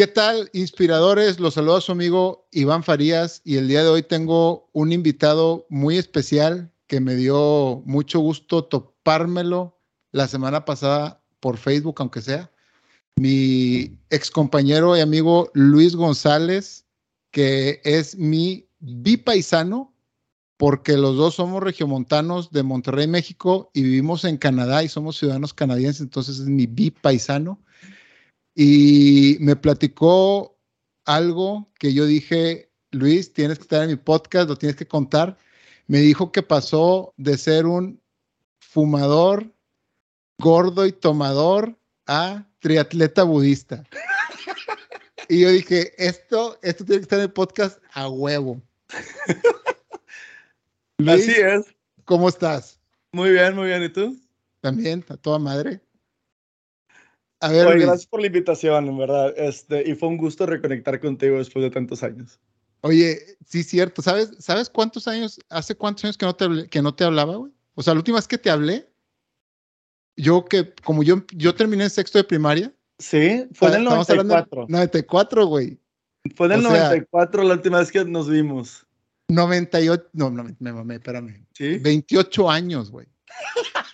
¿Qué tal, inspiradores? Los saludo a su amigo Iván Farías y el día de hoy tengo un invitado muy especial que me dio mucho gusto topármelo la semana pasada por Facebook, aunque sea. Mi ex compañero y amigo Luis González, que es mi bipaisano, porque los dos somos regiomontanos de Monterrey, México, y vivimos en Canadá y somos ciudadanos canadienses, entonces es mi bipaisano y me platicó algo que yo dije, Luis, tienes que estar en mi podcast, lo tienes que contar. Me dijo que pasó de ser un fumador, gordo y tomador a triatleta budista. Y yo dije, esto, esto tiene que estar en el podcast a huevo. Así es. ¿Cómo estás? Muy bien, muy bien. ¿Y tú? También, a toda madre. A ver, gracias por la invitación, en verdad. Este, y fue un gusto reconectar contigo después de tantos años. Oye, sí, cierto. ¿Sabes, ¿sabes cuántos años, hace cuántos años que no te, que no te hablaba, güey? O sea, la última vez que te hablé, yo que, como yo, yo terminé en sexto de primaria. Sí, fue en el 94. 94, güey. Fue en el 94 la última vez que nos vimos. 98, no, no, me mamé, espérame. ¿Sí? 28 años, güey.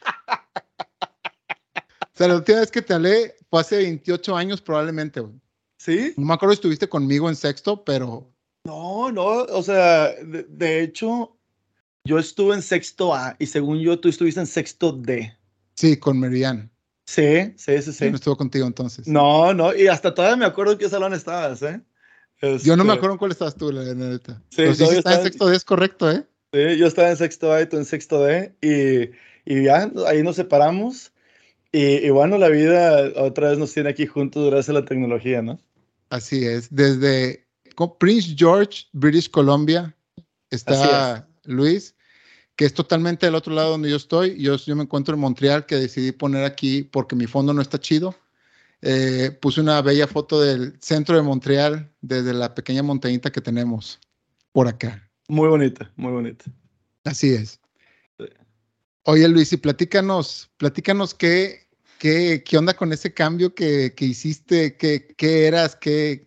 O sea, la última vez que te hablé fue hace 28 años probablemente, güey. ¿Sí? No me acuerdo si estuviste conmigo en sexto, pero... No, no, o sea, de, hecho, yo estuve en sexto A y según yo tú estuviste en sexto D. Sí, con Meridian. Sí, sí, sí, sí. no estuvo contigo entonces. No, no, y hasta todavía me acuerdo en qué salón estabas, ¿eh? Yo no me este acuerdo en cuál estabas tú, la neta. Sí, Pero sí, en sexto D, es correcto, ¿eh? Sí, yo estaba en sexto A y tú en sexto D y, y ya ahí nos separamos y, bueno, la vida otra vez nos tiene aquí juntos gracias a la tecnología, ¿no? Así es. Desde Prince George, British Columbia, está Luis, que es totalmente del otro lado donde yo estoy. Yo, yo me encuentro en Montreal, que decidí poner aquí porque mi fondo no está chido. Eh, puse una bella foto del centro de Montreal desde la pequeña montañita que tenemos por acá. Muy bonita, muy bonita. Así es. Oye Luis, y platícanos, platícanos qué, ¿Qué, ¿Qué, onda con ese cambio que, que hiciste? ¿Qué, ¿Qué, eras? ¿Qué,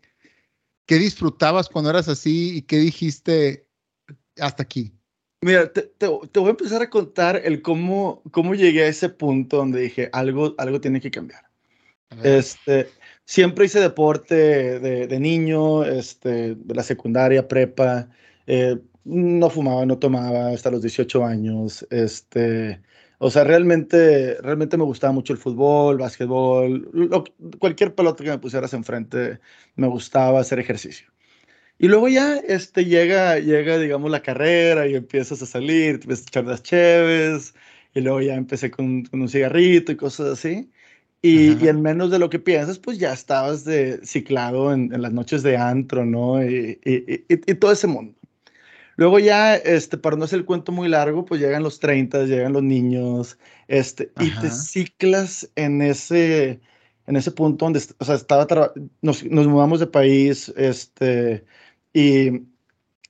¿Qué disfrutabas cuando eras así? ¿Y qué dijiste hasta aquí? Mira, te, te, voy a empezar a contar el cómo, cómo llegué a ese punto donde dije, algo, algo tiene que cambiar. Este, siempre hice deporte de, de, niño, este, de la secundaria, prepa. Eh, no fumaba, no tomaba hasta los 18 años. Este, o sea, realmente, realmente me gustaba mucho el fútbol, básquetbol, cualquier pelota que me pusieras enfrente, me gustaba hacer ejercicio. Y luego ya este, llega, llega, digamos, la carrera y empiezas a salir, te empiezas a echar las cheves, y luego ya empecé con, con un cigarrito y cosas así. Y, y, en menos de lo que piensas, pues ya estabas de, ciclado en, en las noches de antro, ¿no? Y, y, y, todo ese mundo. Luego ya, este, para no hacer el cuento muy largo, pues llegan los 30, llegan los niños, este, y te ciclas en ese, en ese punto donde, o sea, estaba, nos, nos mudamos de país, este, y,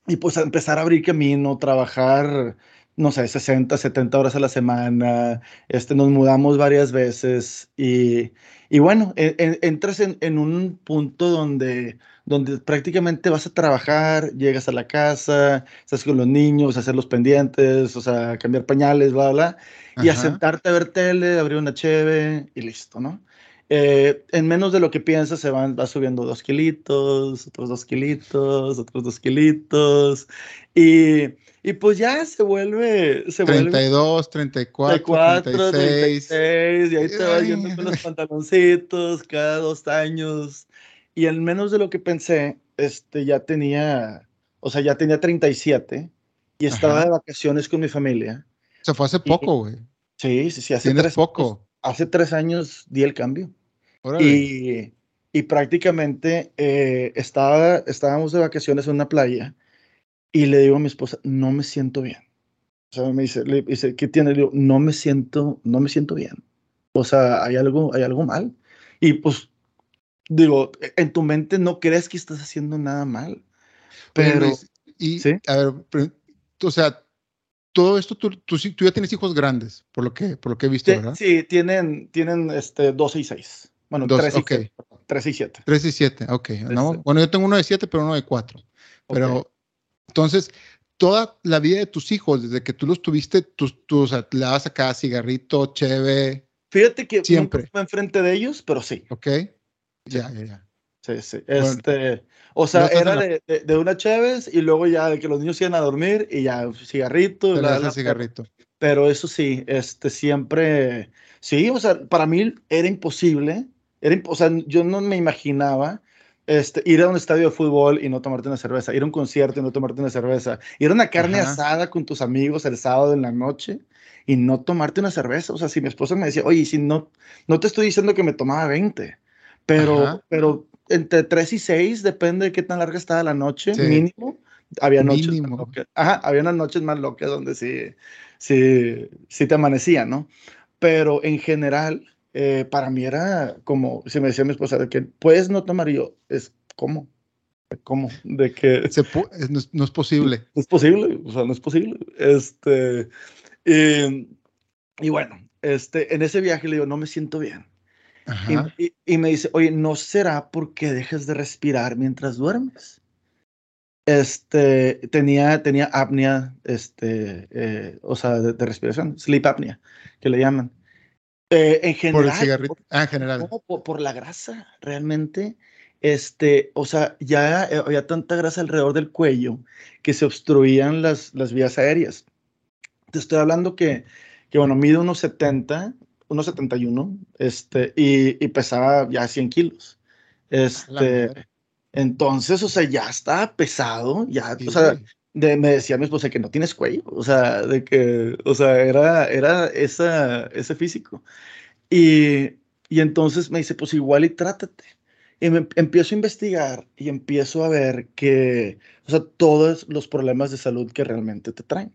y pues a empezar a abrir camino, trabajar, no sé, 60, 70 horas a la semana, este, nos mudamos varias veces y, y bueno, entras en, en, un punto donde donde prácticamente vas a trabajar, llegas a la casa, estás con los niños, hacer los pendientes, o sea, cambiar pañales, bla, bla, y a sentarte a ver tele, abrir una cheve y listo, ¿no? Eh, en menos de lo que piensas, se van, va subiendo dos kilitos, otros dos kilitos, otros dos kilitos, y, y pues ya se vuelve... Se 32, 34, 34 36. 36. Y ahí te vas yendo con los pantaloncitos cada dos años y en menos de lo que pensé, este, ya tenía, o sea, ya tenía 37 y estaba de vacaciones con mi familia. Se fue hace poco, güey. Sí, sí, sí, hace tres, poco. hace tres años di el cambio. Y, y, prácticamente eh, estaba, estábamos de vacaciones en una playa y le digo a mi esposa, no me siento bien. O sea, me dice, le dice, ¿qué tiene? Le digo, no me siento, no me siento bien. O sea, hay algo, hay algo mal. Y pues digo, en tu mente no crees que estás haciendo nada mal. Pero, y, a ver, o sea, todo esto, tú, tú, tú, ya tienes hijos grandes, por lo que, por lo que he visto, ¿verdad? Sí, tienen, tienen este, 12 y 6. Bueno, 3 y okay. 3 y 7. 3 y 7, ok. No, este. bueno, yo tengo uno de 7, pero uno de 4. Pero entonces, toda la vida de tus hijos, desde que tú los tuviste, tú, tú o sea, le dabas acá cigarrito, cheve. Fíjate que siempre nunca enfrente de ellos, pero sí. Ok. Ya, ya, ya. Sí, sí. Este, o sea, era de, de, una Chévez y luego ya de que los niños iban a dormir y ya cigarrito. La, cigarrito. Pero, eso sí, este, siempre, sí, o sea, para mí era imposible. Era, o sea, yo no me imaginaba este, ir a un estadio de fútbol y no tomarte una cerveza, ir a un concierto y no tomarte una cerveza, ir a una carne asada con tus amigos el sábado en la noche y no tomarte una cerveza. O sea, si mi esposa me decía, oye, si no, no te estoy diciendo que me tomaba 20, pero, pero entre 3 y 6, depende de qué tan larga estaba la noche, mínimo. Había noches, Ajá, había unas noches más locas donde sí, sí, sí te amanecía, ¿no? Pero en general, eh, para mí era como, si me decía mi esposa, de que puedes no tomar, y yo, es como, ¿cómo? De que... Se no, es, posible. No es posible, o sea, no es posible. Este, y, y bueno, este, en ese viaje le digo, no me siento bien. Y, me dice, oye, ¿no será porque dejes de respirar mientras duermes? Este, tenía, tenía apnea, este, eh, o sea, de, respiración, sleep apnea, que le llaman. Eh, en general. Por el cigarrito. Ah, en general. por, la grasa, realmente. Este, o sea, ya eh, había tanta grasa alrededor del cuello que se obstruían las, las vías aéreas. Te estoy hablando que, que bueno, mide unos 70, 1,71 este, y, y, pesaba ya 100 kilos. Este, entonces, o sea, ya estaba pesado, ya, o sea, de, me decía mi esposa que no tienes cuello, o sea, de que, o sea, era, era esa, ese físico. Y, y entonces me dice, pues igual y trátate. Y me empiezo a investigar y empiezo a ver que, o sea, todos los problemas de salud que realmente te traen.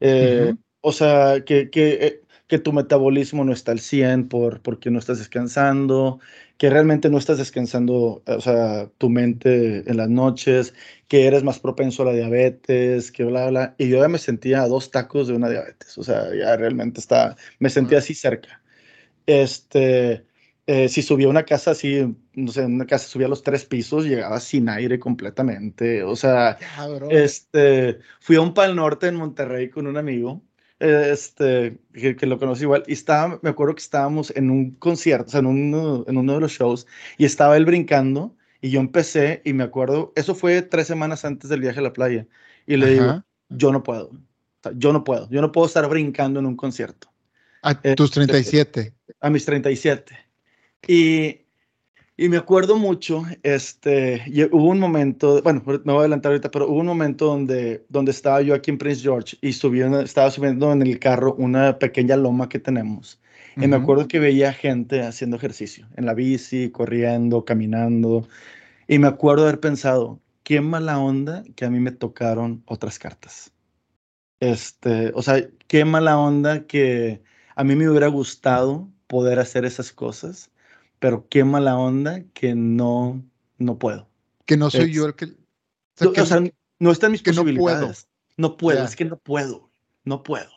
Eh, o sea, que, que eh, que tu metabolismo no está al 100 por, porque no estás descansando, que realmente no estás descansando, o sea, tu mente en las noches, que eres más propenso a la diabetes, que bla, bla. Y yo ya me sentía a dos tacos de una diabetes, o sea, ya realmente está, me sentía así cerca. Este, eh, si subía una casa así, no sé, una casa subía los tres pisos, llegaba sin aire completamente. O sea, este, fui a un Pal Norte en Monterrey con un amigo este, que, lo conocí igual, y estaba, me acuerdo que estábamos en un concierto, o sea, en uno, en uno de los shows, y estaba él brincando, y yo empecé, y me acuerdo, eso fue tres semanas antes del viaje a la playa, y le digo, yo no puedo, yo no puedo, yo no puedo estar brincando en un concierto. A tus 37. Este, a mis 37. Y, y me acuerdo mucho, este, hubo un momento, bueno, me voy a adelantar ahorita, pero hubo un momento donde, donde estaba yo aquí en Prince George y estaba subiendo en el carro una pequeña loma que tenemos. Y me acuerdo que veía gente haciendo ejercicio, en la bici, corriendo, caminando. Y me acuerdo haber pensado, qué mala onda que a mí me tocaron otras cartas. Este, o sea, qué mala onda que a mí me hubiera gustado poder hacer esas cosas pero qué mala onda que no, no puedo. Que no soy yo el que... O sea, no está en mis posibilidades. No puedo, es que no puedo, no puedo.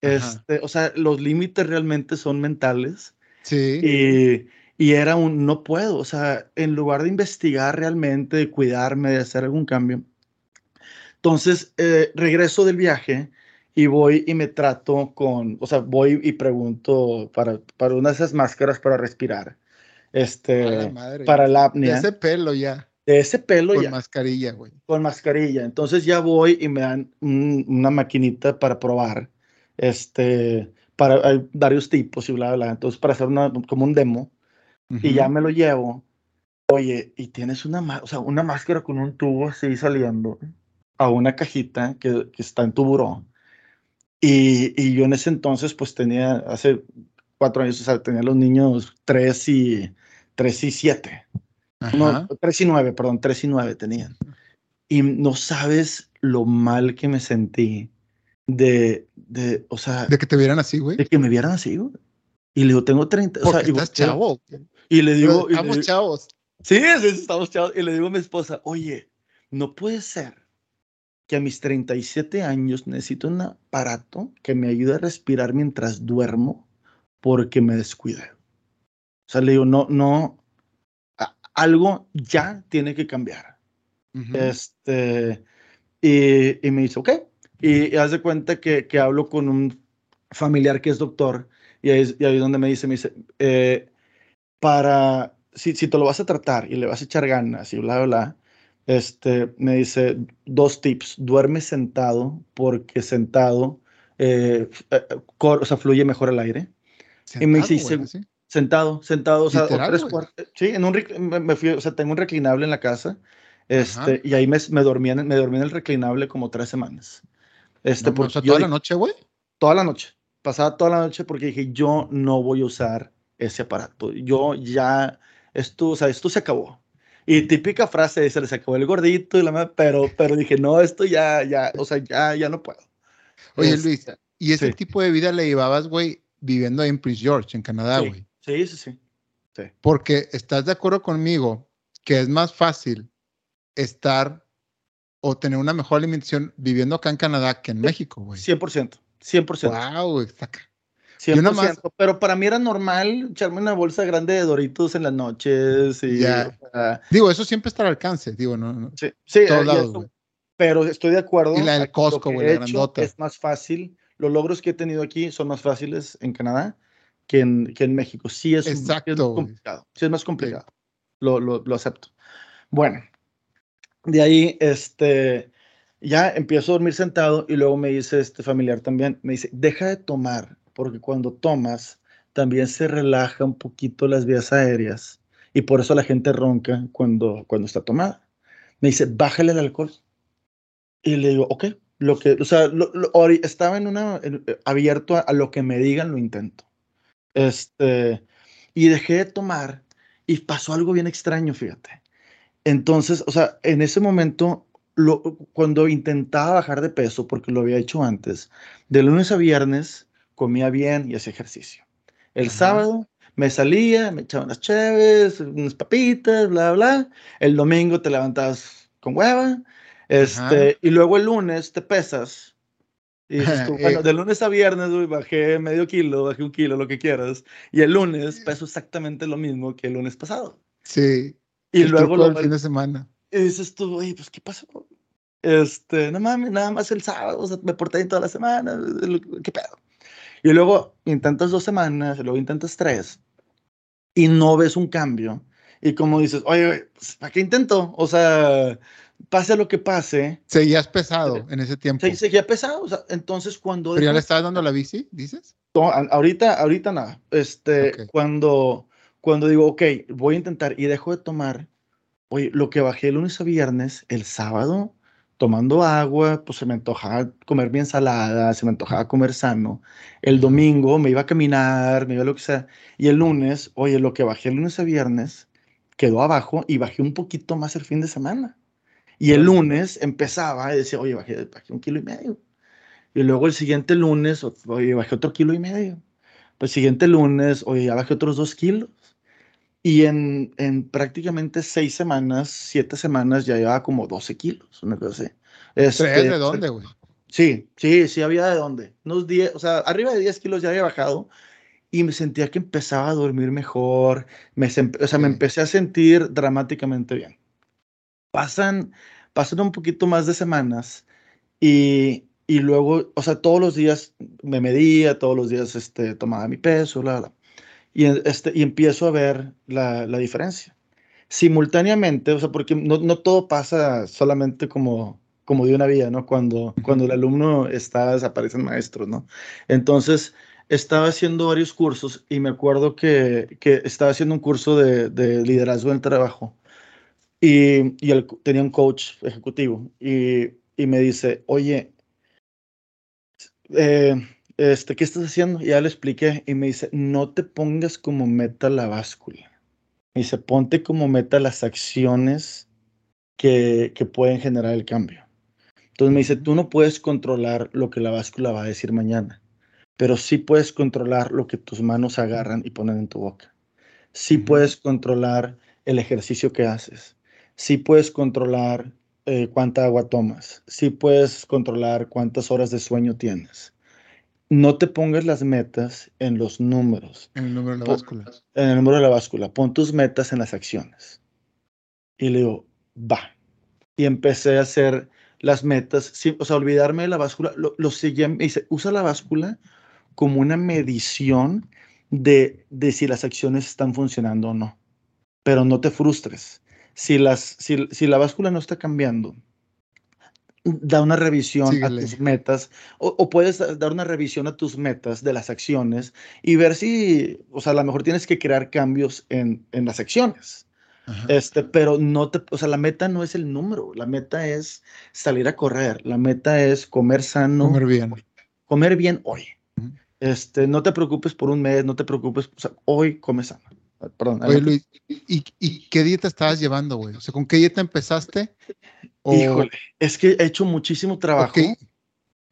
Este, o sea, los límites realmente son mentales. Sí. Y, y, era un no puedo, o sea, en lugar de investigar realmente, de cuidarme, de hacer algún cambio. Entonces, eh, regreso del viaje y voy y me trato con, o sea, voy y pregunto para, para una de esas máscaras para respirar este, para la apnea. De ese pelo ya. De ese pelo ya. Con mascarilla, güey. Con mascarilla. Entonces ya voy y me dan una maquinita para probar. Este, para, hay varios tipos y bla, bla. Entonces, para hacer una, como un demo. Y ya me lo llevo. Oye, y tienes una, o sea, una máscara con un tubo así saliendo a una cajita que, que está en tu buró. Y, y, yo en ese entonces, pues tenía, hace cuatro años, o sea, tenía los niños tres y, 3 y 7. No, 3 y 9, perdón, 3 y 9 tenían. Y no sabes lo mal que me sentí de, de, o sea... De que te vieran así, güey. De que me vieran así, güey. Y le digo, tengo 30... o sea, estás chavo. Y le digo... estamos chavos. Sí, estamos chavos. Y le digo a mi esposa, oye, no puede ser que a mis 37 años necesito un aparato que me ayude a respirar mientras duermo porque me descuidé. O sea, le digo, no, no, algo ya tiene que cambiar. Este, y, y, me dice, ok. Y, haz de cuenta que, que, hablo con un familiar que es doctor y ahí, y ahí donde me dice, me dice, eh, para, si, si te lo vas a tratar y le vas a echar ganas y bla, bla, bla, este, me dice dos tips. Duerme sentado porque sentado, eh, eh o sea, fluye mejor el aire. y me dice, sentado, sentado, o sea, tres cuartos. Sí, en un, me fui, o sea, tengo un reclinable en la casa. Este, y ahí me, me, dormí en, me dormí en el reclinable como tres semanas. Este, por, toda la noche, güey. Toda la noche. Pasaba toda la noche porque dije, yo no voy a usar ese aparato. Yo ya, esto, o sea, esto se acabó. Y típica frase, se les acabó el gordito, y la, pero, pero dije, no, esto ya, ya, o sea, ya, ya no puedo. Oye, Luis, este, ¿y ese tipo de vida le llevabas, güey, viviendo ahí en Prince George, en Canadá, güey? Sí, sí, sí, sí. Porque estás de acuerdo conmigo que es más fácil estar o tener una mejor alimentación viviendo acá en Canadá que en México, güey. 100%, 100%. Wow, está acá. 100%, pero para mí era normal echarme una bolsa grande de Doritos en las noches y... digo, eso siempre está al alcance, digo, no, sí, sí pero estoy de acuerdo. Y la del Costco, güey, la grandota. Es más fácil, los logros que he tenido aquí son más fáciles en Canadá que en, que en México. Sí es, Exacto, más complicado, sí es más complicado, Lo, lo, lo acepto. Bueno, de ahí, este, ya empiezo a dormir sentado y luego me dice este familiar también, me dice, deja de tomar porque cuando tomas también se relaja un poquito las vías aéreas y por eso la gente ronca cuando, cuando está tomada. Me dice, bájale el alcohol. Y le digo, ok, lo que, o sea, estaba en una, abierto a, lo que me digan, lo intento. Este, y dejé de tomar y pasó algo bien extraño, fíjate. Entonces, o sea, en ese momento, lo, cuando intentaba bajar de peso, porque lo había hecho antes, de lunes a viernes, comía bien y hacía ejercicio. El sábado me salía, me echaba unas chéves, unas papitas, bla, bla. El domingo te levantabas con hueva. Este, y luego el lunes te pesas. Y bueno, de lunes a viernes bajé medio kilo, bajé un kilo, lo que quieras. Y el lunes peso exactamente lo mismo que el lunes pasado. Sí. Y luego lo, el fin de semana. Y dices tú, oye, pues, ¿qué pasó? Este, no mames, nada más el sábado, o sea, me porté bien toda la semana, ¿qué pedo? Y luego intentas dos semanas, luego intentas tres, y no ves un cambio. Y como dices, oye, pues, ¿para qué intento? O sea, pase lo que pase. Seguías pesado en ese tiempo. Sí, seguía pesado. O sea, entonces cuando... ¿Pero ya le estabas dando la bici, dices? ahorita, ahorita nada. Este, cuando, cuando digo, ok, voy a intentar y dejo de tomar, oye, lo que bajé el lunes a viernes, el sábado, tomando agua, pues se me antojaba comer bien salada, se me antojaba comer sano. El domingo me iba a caminar, me iba a lo que sea. Y el lunes, oye, lo que bajé el lunes a viernes quedó abajo y bajé un poquito más el fin de semana. Y el lunes empezaba y decía, oye, bajé, bajé un kilo y medio. Y luego el siguiente lunes, oye, bajé otro kilo y medio. El siguiente lunes, oye, ya bajé otros dos kilos. Y en, en prácticamente seis semanas, siete semanas, ya llevaba como 12 kilos, una cosa así. Este, de dónde, güey? Sí, sí, sí había de dónde. Unos 10, o sea, arriba de 10 kilos ya había bajado y me sentía que empezaba a dormir mejor, me, o sea, me empecé a sentir dramáticamente bien. Pasan, pasan un poquito más de semanas y, y luego, o sea, todos los días me medía, todos los días este, tomaba mi peso, bla, bla y, este, y empiezo a ver la, la diferencia. Simultáneamente, o sea, porque no, no, todo pasa solamente como, como de una vía, ¿no? Cuando, cuando el alumno está, desaparecen maestros, ¿no? Entonces, estaba haciendo varios cursos y me acuerdo que, que estaba haciendo un curso de, de liderazgo en el trabajo y, y él tenía un coach ejecutivo y, y me dice, oye, eh, este, ¿qué estás haciendo? Y ya le expliqué y me dice, no te pongas como meta la báscula. Me dice, ponte como meta las acciones que, que pueden generar el cambio. Entonces me dice, tú no puedes controlar lo que la báscula va a decir mañana, pero sí puedes controlar lo que tus manos agarran y ponen en tu boca. Sí puedes controlar el ejercicio que haces. Sí puedes controlar eh, cuánta agua tomas. Sí puedes controlar cuántas horas de sueño tienes no te pongas las metas en los números. En el número de la báscula. En el número de la báscula. Pon tus metas en las acciones. Y le digo, va. Y empecé a hacer las metas, o sea, olvidarme de la báscula. Lo, lo seguía, me dice, usa la báscula como una medición de, de si las acciones están funcionando o no. Pero no te frustres. Si, las, si, si la báscula no está cambiando, da una revisión a tus metas o, puedes dar una revisión a tus metas de las acciones y ver si, o sea, a lo mejor tienes que crear cambios en, en las acciones. Este, pero no te, o sea, la meta no es el número, la meta es salir a correr, la meta es comer sano. Comer bien. Comer bien hoy. Este, no te preocupes por un mes, no te preocupes, o sea, hoy come sano. Perdón. Oye, Luis, ¿y, ¿y, qué dieta estabas llevando, güey? O sea, ¿con qué dieta empezaste? Híjole, es que he hecho muchísimo trabajo.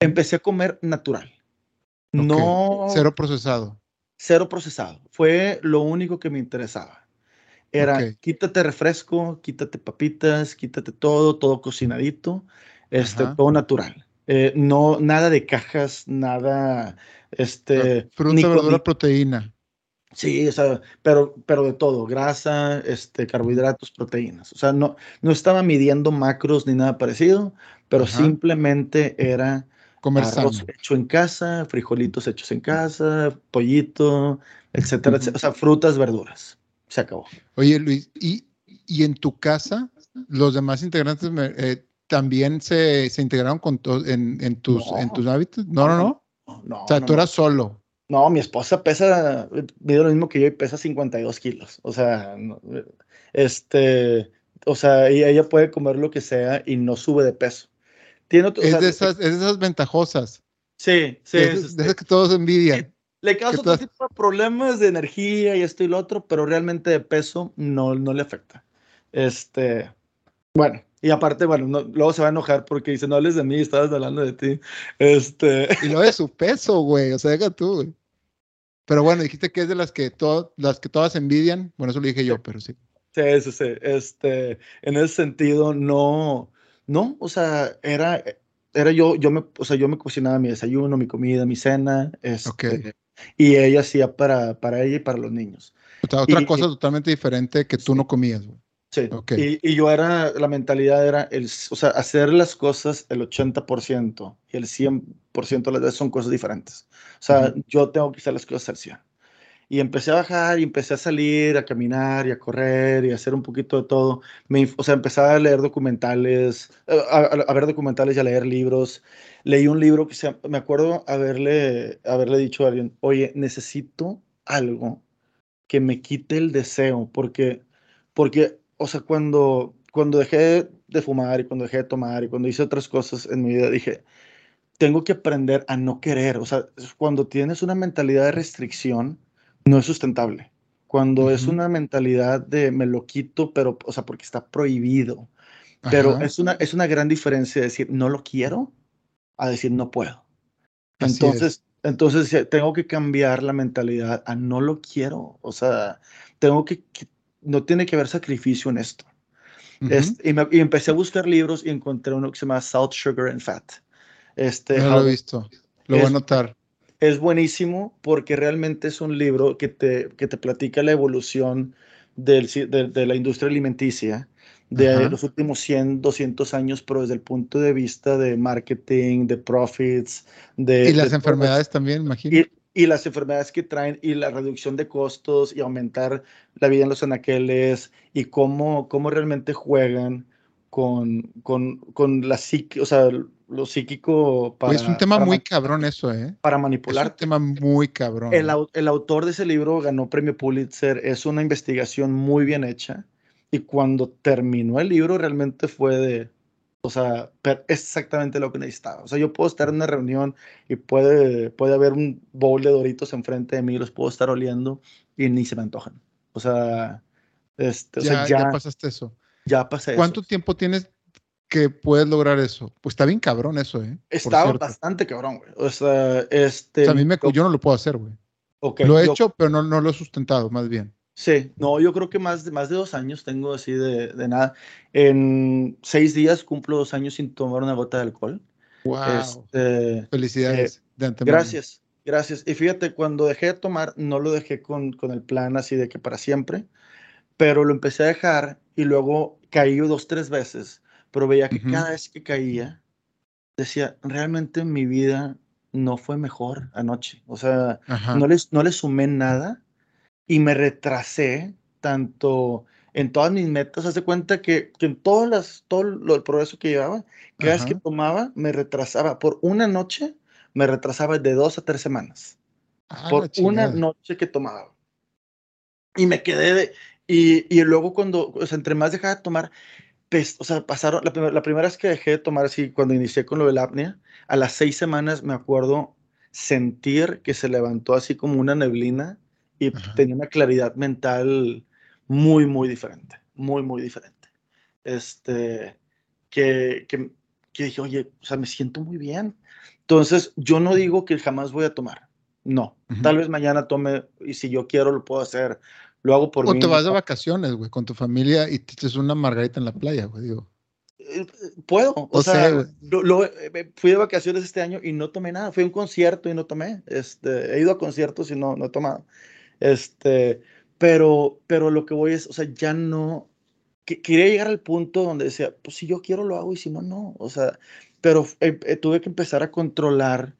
Empecé a comer natural. No. Cero procesado. Cero procesado. Fue lo único que me interesaba. Era quítate refresco, quítate papitas, quítate todo, todo cocinadito, este, todo natural. Eh, no, nada de cajas, nada, este. Fruta, verdura, proteína. Sí, o sea, pero, pero de todo, grasa, este, carbohidratos, proteínas. O sea, no, no estaba midiendo macros ni nada parecido, pero simplemente era arroz hecho en casa, frijolitos hechos en casa, pollito, etcétera, etcétera. O sea, frutas, verduras. Se acabó. Oye, Luis, ¿y, y en tu casa los demás integrantes eh, también se, se, integraron con en, en, tus, en tus hábitos? No, no, no. no. o sea, tú eras solo. No, mi esposa pesa, mide lo mismo que yo y pesa 52 kilos. O sea, este, o sea, ella puede comer lo que sea y no sube de peso. Tiene es, de esas, es de esas ventajosas. Sí, sí. Es, de esas que todos envidian. Le causa otro tipo de problemas de energía y esto y lo otro, pero realmente de peso no, no le afecta. Este, bueno, y aparte, bueno, luego se va a enojar porque dice, no hables de mí, estabas hablando de ti. Este... Y lo de su peso, güey, o sea, deja tú, güey. Pero bueno, dijiste que es de las que, las que todas envidian. Bueno, eso lo dije yo, pero sí. Sí, sí, sí. Este, en ese sentido, no, no, o sea, era, era yo, yo me, o sea, yo me cocinaba mi desayuno, mi comida, mi cena, este, y ella hacía para, para ella y para los niños. otra cosa totalmente diferente que tú no comías, güey. Sí, y, y, yo era, la mentalidad era, el, o sea, hacer las cosas el 80% y el 100% de las veces son cosas diferentes. O sea, yo tengo que hacer las cosas al 100. Y empecé a bajar y empecé a salir, a caminar y a correr y a hacer un poquito de todo. Me, o sea, empecé a leer documentales, eh, a, a, ver documentales y a leer libros. Leí un libro que se, me acuerdo haberle, haberle dicho a alguien, oye, necesito algo que me quite el deseo, porque, porque o sea, cuando, cuando dejé de fumar y cuando dejé de tomar y cuando hice otras cosas en mi vida, dije, tengo que aprender a no querer. O sea, cuando tienes una mentalidad de restricción, no es sustentable. Cuando es una mentalidad de me lo quito, pero, o sea, porque está prohibido. Pero es una, es una gran diferencia decir no lo quiero a decir no puedo. entonces, entonces tengo que cambiar la mentalidad a no lo quiero. O sea, tengo que no tiene que haber sacrificio en esto. Este, y, empecé a buscar libros y encontré uno que se llama Salt, Sugar and Fat. Este, no lo he visto, lo voy a anotar. Es buenísimo porque realmente es un libro que te, que te platica la evolución del, de, la industria alimenticia de los últimos 100, 200 años, pero desde el punto de vista de marketing, de profits, de... Y las enfermedades también, imagino y las enfermedades que traen y la reducción de costos y aumentar la vida en los anaqueles y cómo, cómo realmente juegan con, con, con la psique, o sea, lo psíquico para... es un tema muy cabrón eso, ¿eh? Para manipular. Es un tema muy cabrón. El, el autor de ese libro ganó premio Pulitzer, es una investigación muy bien hecha y cuando terminó el libro realmente fue de, o sea, es exactamente lo que necesitaba. O sea, yo puedo estar en una reunión y puede, puede haber un bowl de doritos enfrente de mí, los puedo estar oliendo y ni se me antojan. O sea, este, ya, ya, pasaste eso. Ya pasé ¿Cuánto tiempo tienes que puedes lograr eso? Pues está bien cabrón eso, ¿eh? Está bastante cabrón, güey. O sea, este... O sea, a mí me, yo no lo puedo hacer, güey. lo he hecho, pero no, no lo he sustentado, más bien. Sí, no, yo creo que más de, más de dos años tengo así de, de nada. En seis días cumplo dos años sin tomar una gota de alcohol. Wow. Este, Felicidades. Eh, gracias, gracias. Y fíjate, cuando dejé de tomar, no lo dejé con, con el plan así de que para siempre, pero lo empecé a dejar y luego caí dos, tres veces, pero veía que cada vez que caía, decía, realmente mi vida no fue mejor anoche. O sea, no les, no le sumé nada y me retrasé tanto en todas mis metas. Hace cuenta que, que en todas las, todo lo, el progreso que llevaba, cada vez que tomaba, me retrasaba. Por una noche, me retrasaba de dos a tres semanas. Ah, por una noche que tomaba. Y me quedé de, y, y luego cuando, o sea, entre más dejaba de tomar, pues, o sea, pasaron, la, la, primera vez que dejé de tomar así, cuando inicié con lo de la apnea, a las seis semanas me acuerdo sentir que se levantó así como una neblina y tenía una claridad mental muy, muy diferente, muy, muy diferente. Este, que, que, que dije, oye, o sea, me siento muy bien. Entonces, yo no digo que jamás voy a tomar, no. Tal vez mañana tome y si yo quiero lo puedo hacer. Lo hago por o te vas de vacaciones, güey, con tu familia y te echas una margarita en la playa, güey, digo. Eh, puedo, o, sea, lo, eh, fui de vacaciones este año y no tomé nada, fui a un concierto y no tomé, este, he ido a conciertos y no, no he tomado, este, pero, pero lo que voy es, o sea, ya no, que, quería llegar al punto donde decía, pues si yo quiero lo hago y si no, no, o sea, pero eh, tuve que empezar a controlar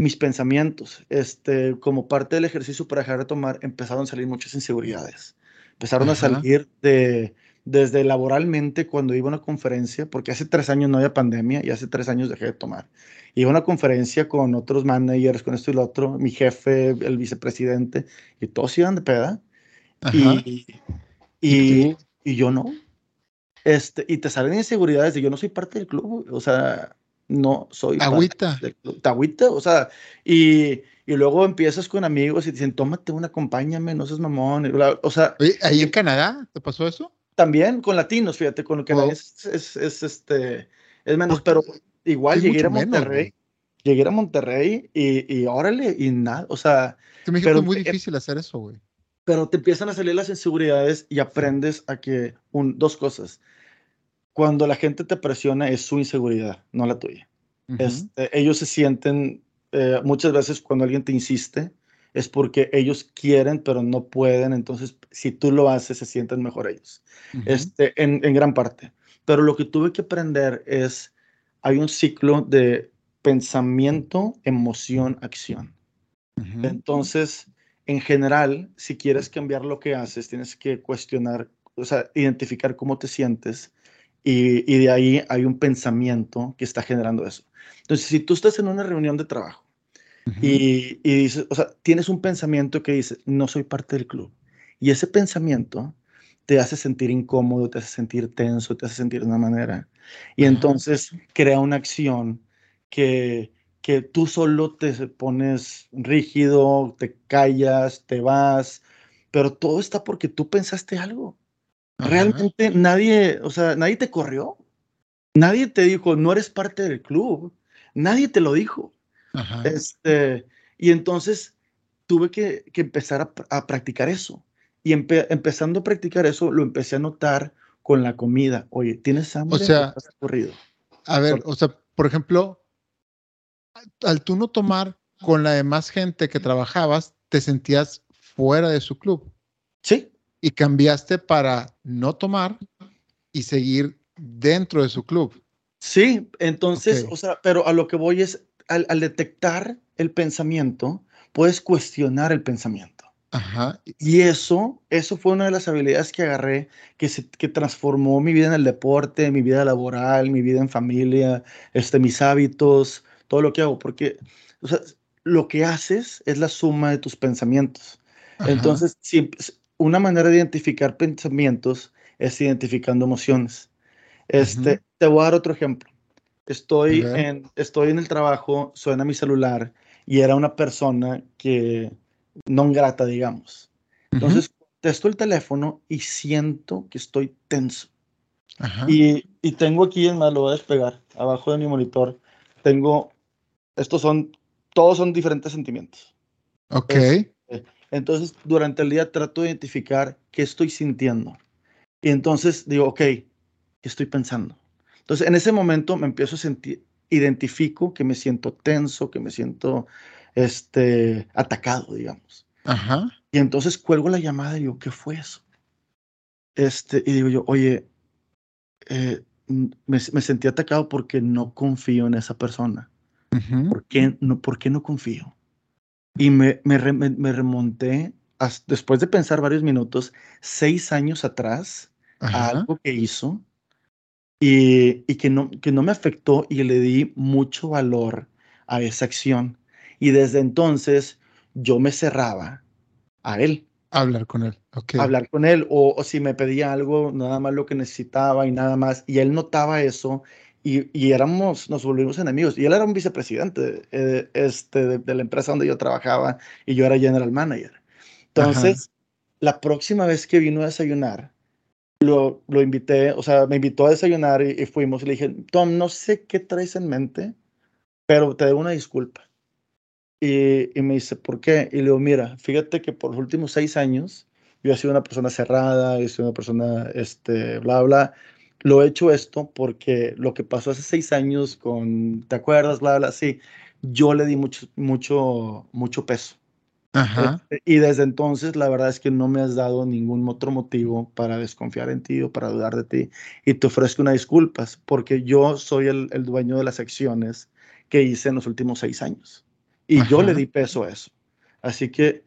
mis pensamientos. Este, como parte del ejercicio para dejar de tomar, empezaron a salir muchas inseguridades. Empezaron a salir de, desde laboralmente cuando iba a una conferencia, porque hace tres años no había pandemia y hace tres años dejé de tomar. Iba a una conferencia con otros managers, con esto y lo otro, mi jefe, el vicepresidente, y todos iban de peda. Y, y, ¿Y, yo no. Este, y te salen inseguridades de yo no soy parte del club. O sea, no soy. Agüita. Agüita, o sea, y, y, luego empiezas con amigos y te dicen, tómate una, acompáñame, no seas mamón. o sea. ¿ahí en Canadá te pasó eso? También con latinos, fíjate, con lo que oh. es, es, es, este, es menos, pero igual llegué a Monterrey. llegué a Monterrey y, y órale, y nada, o sea. pero, es muy difícil hacer eso, güey. Pero te empiezan a salir las inseguridades y aprendes a que, un, dos cosas cuando la gente te presiona es su inseguridad, no la tuya. Este, ellos se sienten, eh, muchas veces cuando alguien te insiste, es porque ellos quieren, pero no pueden. Entonces, si tú lo haces, se sienten mejor ellos. este, en, en, gran parte. Pero lo que tuve que aprender es, hay un ciclo de pensamiento, emoción, acción. Entonces, en general, si quieres cambiar lo que haces, tienes que cuestionar, o sea, identificar cómo te sientes y, de ahí hay un pensamiento que está generando eso. Entonces, si tú estás en una reunión de trabajo y, y, dices, o sea, tienes un pensamiento que dice, no soy parte del club, y ese pensamiento te hace sentir incómodo, te hace sentir tenso, te hace sentir de una manera, y entonces crea una acción que, que tú solo te pones rígido, te callas, te vas, pero todo está porque tú pensaste algo. Realmente nadie, o sea, nadie te corrió. Nadie te dijo, no eres parte del club. Nadie te lo dijo. Este, y entonces tuve que, que empezar a, practicar eso. Y empezando a practicar eso, lo empecé a notar con la comida. Oye, ¿tienes hambre? O sea, a ver, o sea, por ejemplo, al tú no tomar con la demás gente que trabajabas, te sentías fuera de su club. Sí y cambiaste para no tomar y seguir dentro de su club. Sí, entonces, o sea, pero a lo que voy es, al, detectar el pensamiento, puedes cuestionar el pensamiento. Ajá. Y eso, eso fue una de las habilidades que agarré, que, se, que transformó mi vida en el deporte, mi vida laboral, mi vida en familia, este, mis hábitos, todo lo que hago, porque o sea, lo que haces es la suma de tus pensamientos. Entonces, si, una manera de identificar pensamientos es identificando emociones. Este, Te voy a dar otro ejemplo. Estoy, en, estoy en el trabajo, suena mi celular y era una persona que no grata, digamos. Entonces, testo el teléfono y siento que estoy tenso. Y, y, tengo aquí, en más lo voy a despegar, abajo de mi monitor, tengo, estos son, todos son diferentes sentimientos. Ok. Entonces, durante el día trato de identificar qué estoy sintiendo. Y entonces digo, ok, ¿qué estoy pensando? Entonces, en ese momento me empiezo a sentir, identifico que me siento tenso, que me siento este, atacado, digamos. Ajá. Y entonces cuelgo la llamada y digo, ¿qué fue eso? Este, y digo yo, oye, eh, me, sentí atacado porque no confío en esa persona. ¿Por, qué, no, ¿Por qué no confío? Y me, me, me remonté, después de pensar varios minutos, seis años atrás, a algo que hizo y, y, que, no, que no me afectó y le di mucho valor a esa acción. Y desde entonces yo me cerraba a él. Hablar con él. Hablar con él, o, o, si me pedía algo, nada más lo que necesitaba y nada más. Y él notaba eso y, y éramos, nos volvimos enemigos. Y él era un vicepresidente eh, este, de, la empresa donde yo trabajaba y yo era general manager. Entonces, la próxima vez que vino a desayunar, lo, lo invité, o sea, me invitó a desayunar y, y fuimos y le dije, Tom, no sé qué traes en mente, pero te doy una disculpa y, y, me dice, ¿por qué? Y le digo, mira, fíjate que por los últimos seis años yo he sido una persona cerrada, he sido una persona, este, bla, bla. Lo he hecho esto porque lo que pasó hace seis años con, ¿te acuerdas? Bla, bla, sí. Yo le di mucho, mucho, mucho peso. Ajá. Este, y desde entonces, la verdad es que no me has dado ningún otro motivo para desconfiar en ti o para dudar de ti. Y te ofrezco unas disculpas porque yo soy el, el dueño de las acciones que hice en los últimos seis años. Y yo le di peso a eso. Así que,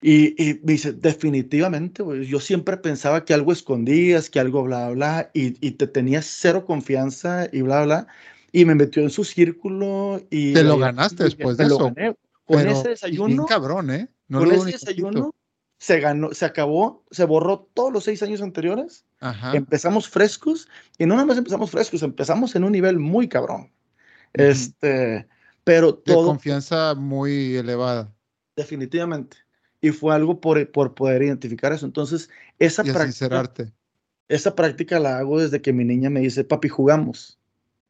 y, y dice, definitivamente, yo siempre pensaba que algo escondías, que algo bla, bla, y, y te tenías cero confianza y bla, bla, y me metió en su círculo y... Te lo ganaste después de eso. Con ese desayuno... cabrón, ¿eh? No con ese desayuno se ganó, se acabó, se borró todos los seis años anteriores. Empezamos frescos y no nada más empezamos frescos, empezamos en un nivel muy cabrón. Este, pero todo... De confianza muy elevada. Definitivamente. Y fue algo por, por poder identificar eso. Entonces, esa y práctica... Esa práctica la hago desde que mi niña me dice, papi, jugamos.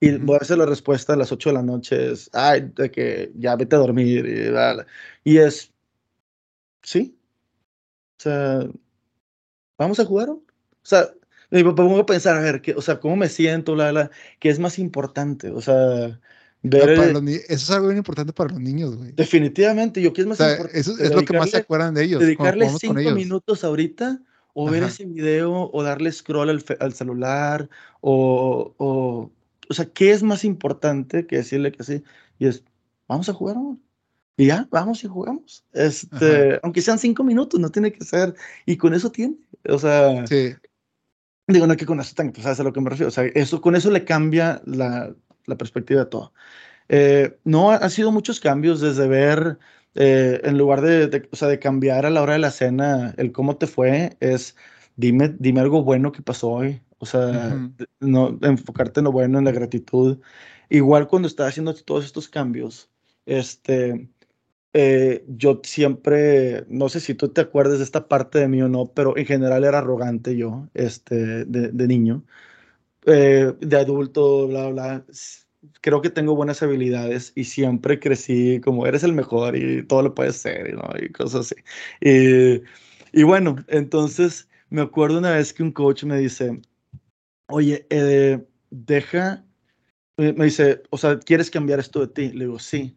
Y voy a hacer la respuesta a las 8 de la noche, es, ay, de que ya vete a dormir. Y, y es, sí. O sea, ¿vamos a jugar? O sea, me pongo a pensar, a ver, ¿qué, o sea, ¿cómo me siento? La, la, ¿Qué es más importante? O sea, eso es algo bien importante para los niños, güey. Definitivamente, yo quiero más importante. Eso es lo que más se acuerdan de ellos. Dedicarle cinco minutos ahorita o ver ese video o darle scroll al, al celular o, o, o sea, ¿qué es más importante que decirle que sí? Y es, vamos a jugar, Y ya, vamos y jugamos. Este, aunque sean cinco minutos, no tiene que ser. Y con eso tiene. O sea, sí. digo, no que con eso tenga, pues sabes a lo que me refiero. O sea, eso, con eso le cambia la, la perspectiva de todo. Eh, no, han sido muchos cambios desde ver, eh, en lugar de, o sea, de cambiar a la hora de la cena el cómo te fue, es dime, dime algo bueno que pasó hoy. O sea, no, enfocarte en lo bueno, en la gratitud. Igual cuando estaba haciendo todos estos cambios, este, eh, yo siempre, no sé si tú te acuerdas de esta parte de mí o no, pero en general era arrogante yo, este, de, de niño. Eh, de adulto, bla, bla, creo que tengo buenas habilidades y siempre crecí como eres el mejor y todo lo puedes ser ¿no? y cosas así. Y, y, bueno, entonces me acuerdo una vez que un coach me dice, oye, eh, deja, me dice, o sea, ¿quieres cambiar esto de ti? Le digo, sí.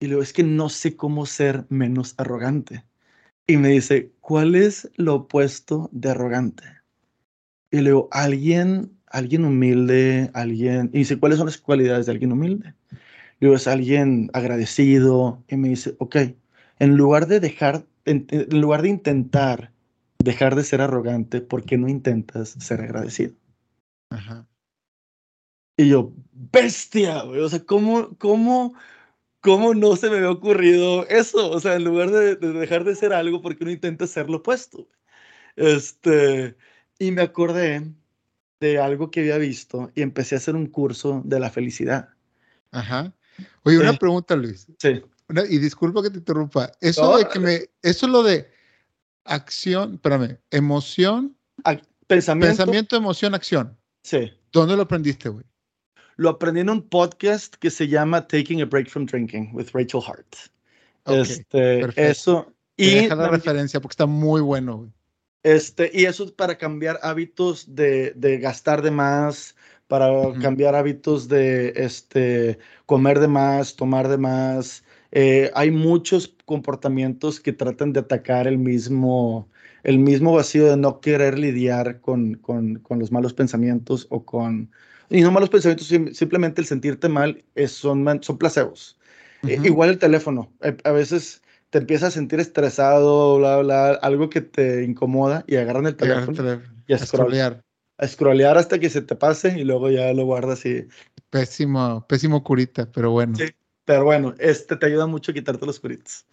Y le es que no sé cómo ser menos arrogante. Y me dice, ¿cuál es lo opuesto de arrogante? Y le digo, alguien alguien humilde, alguien, y dice, ¿cuáles son las cualidades de alguien humilde? Digo, es alguien agradecido, y me dice, ok, en lugar de dejar, en, lugar de intentar dejar de ser arrogante, ¿por qué no intentas ser agradecido? Ajá. Y yo, bestia, o sea, ¿cómo, cómo, cómo no se me había ocurrido eso? O sea, en lugar de, de dejar de ser algo, ¿por qué no intentas ser lo opuesto? Este, y me acordé de algo que había visto y empecé a hacer un curso de la felicidad. Ajá. Oye, una eh, pregunta, Luis. Sí. y disculpa que te interrumpa. Eso de que me, eso es lo de acción, espérame, emoción, pensamiento. Pensamiento, emoción, acción. Sí. ¿Dónde lo aprendiste, güey? Lo aprendí en un podcast que se llama Taking a Break from Drinking with Rachel Hart. este, eso. Y deja la referencia porque está muy bueno, güey. Este, y eso es para cambiar hábitos de, de gastar de más, para cambiar hábitos de este, comer de más, tomar de más. Eh, hay muchos comportamientos que tratan de atacar el mismo, el mismo vacío de no querer lidiar con, con, con los malos pensamientos o con... Y no malos pensamientos, simplemente el sentirte mal es, son, son placebos. igual el teléfono. Eh, a veces te empiezas a sentir estresado, bla, bla, algo que te incomoda y agarran el teléfono, y a scrollear. A scrollear hasta que se te pase y luego ya lo guardas y... Pésimo, pésimo curita, pero bueno. Sí, pero bueno, este te ayuda mucho a quitarte los curitas.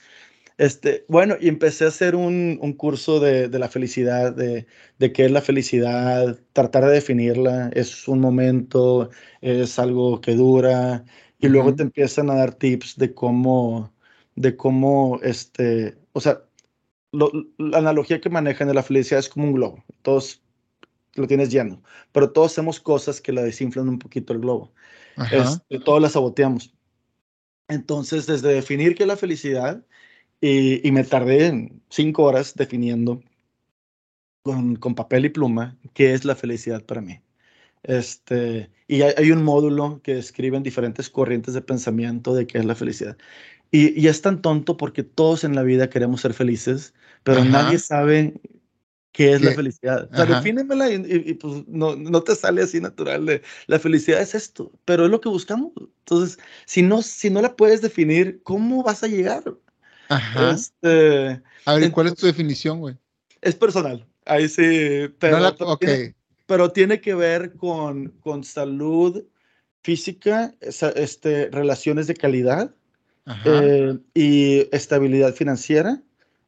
Este, bueno, y empecé a hacer un, un curso de, de, la felicidad, de, de, qué es la felicidad, tratar de definirla, es un momento, es algo que dura, y luego te empiezan a dar tips de cómo, de cómo, este, o sea, la analogía que manejan de la felicidad es como un globo, todos lo tienes lleno, pero todos hacemos cosas que la desinflan un poquito el globo, este, todos la saboteamos. Entonces, desde definir qué es la felicidad, y, me tardé cinco horas definiendo con, con, papel y pluma qué es la felicidad para mí. Este, y hay, un módulo que describe diferentes corrientes de pensamiento de qué es la felicidad. Y, y, es tan tonto porque todos en la vida queremos ser felices, pero nadie sabe qué es la felicidad. O sea, defínemela y, y, pues no, no, te sale así natural de la felicidad es esto, pero es lo que buscamos. Entonces, si no, si no la puedes definir, ¿cómo vas a llegar? Ajá. Este, a ver, ¿cuál es tu definición, güey? Es personal. Ahí sí. Pero, tiene, pero tiene que ver con, con salud física, este, relaciones de calidad eh, y estabilidad financiera.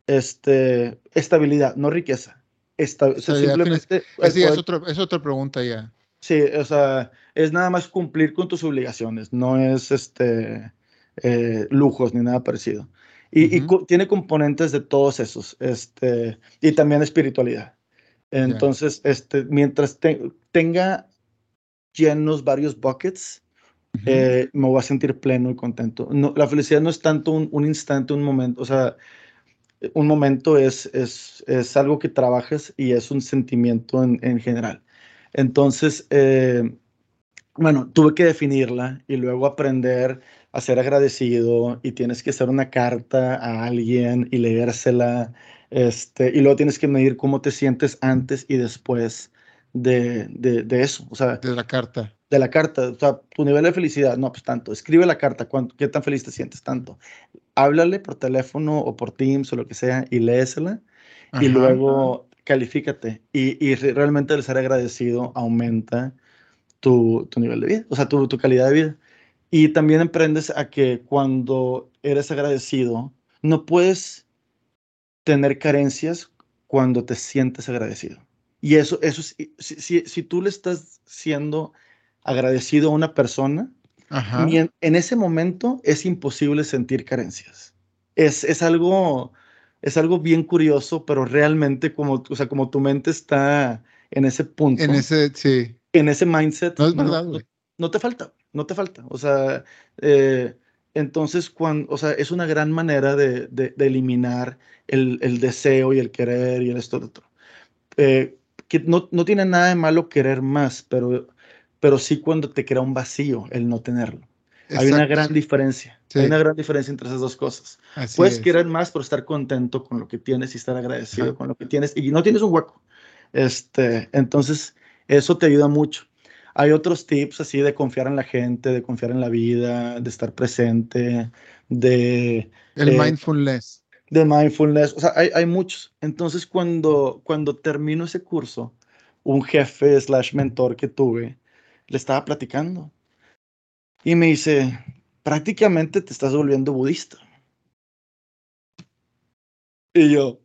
Este, estabilidad, no riqueza. simplemente es, otra pregunta ya. Sí, o sea, es nada más cumplir con tus obligaciones, no es este eh, lujos ni nada parecido. Y, tiene componentes de todos esos, este, y también espiritualidad. Entonces, este, mientras tenga llenos varios buckets, eh, me voy a sentir pleno y contento. No, la felicidad no es tanto un, instante, un momento, o sea, un momento es, es, es, algo que trabajas y es un sentimiento en, en general. Entonces, eh, bueno, tuve que definirla y luego aprender a ser agradecido y tienes que hacer una carta a alguien y leérsela, este, y luego tienes que medir cómo te sientes antes y después de, de, eso, o sea. De la carta. De la carta, o sea, tu nivel de felicidad, no, pues tanto, escribe la carta, cuánto, qué tan feliz te sientes tanto. Háblale por teléfono o por Teams o lo que sea y léesela y luego califícate y, y, realmente el ser agradecido aumenta tu, tu nivel de vida, o sea, tu, tu calidad de vida. Y también aprendes a que cuando eres agradecido, no puedes tener carencias cuando te sientes agradecido. Y eso, eso si, si, si tú le estás siendo agradecido a una persona, En, en, ese momento es imposible sentir carencias. Es, es, algo, es algo bien curioso, pero realmente como, o sea, como tu mente está en ese punto. En ese, sí. En ese mindset. No es verdad, no te falta, no te falta. O sea, eh, entonces, cuando, o sea, es una gran manera de, de, eliminar el, el, deseo y el querer y el esto, otro. Eh, que no, no, tiene nada de malo querer más, pero, pero sí cuando te crea un vacío el no tenerlo. Hay una gran diferencia. Hay una gran diferencia entre esas dos cosas. Puedes querer más por estar contento con lo que tienes y estar agradecido con lo que tienes y no tienes un hueco. Este, entonces, eso te ayuda mucho. Hay otros tips así de confiar en la gente, de confiar en la vida, de estar presente, de... El eh, mindfulness. De mindfulness, o sea, hay, hay, muchos. Entonces, cuando, cuando termino ese curso, un jefe slash mentor que tuve, le estaba platicando. Y me dice, prácticamente te estás volviendo budista. Y yo,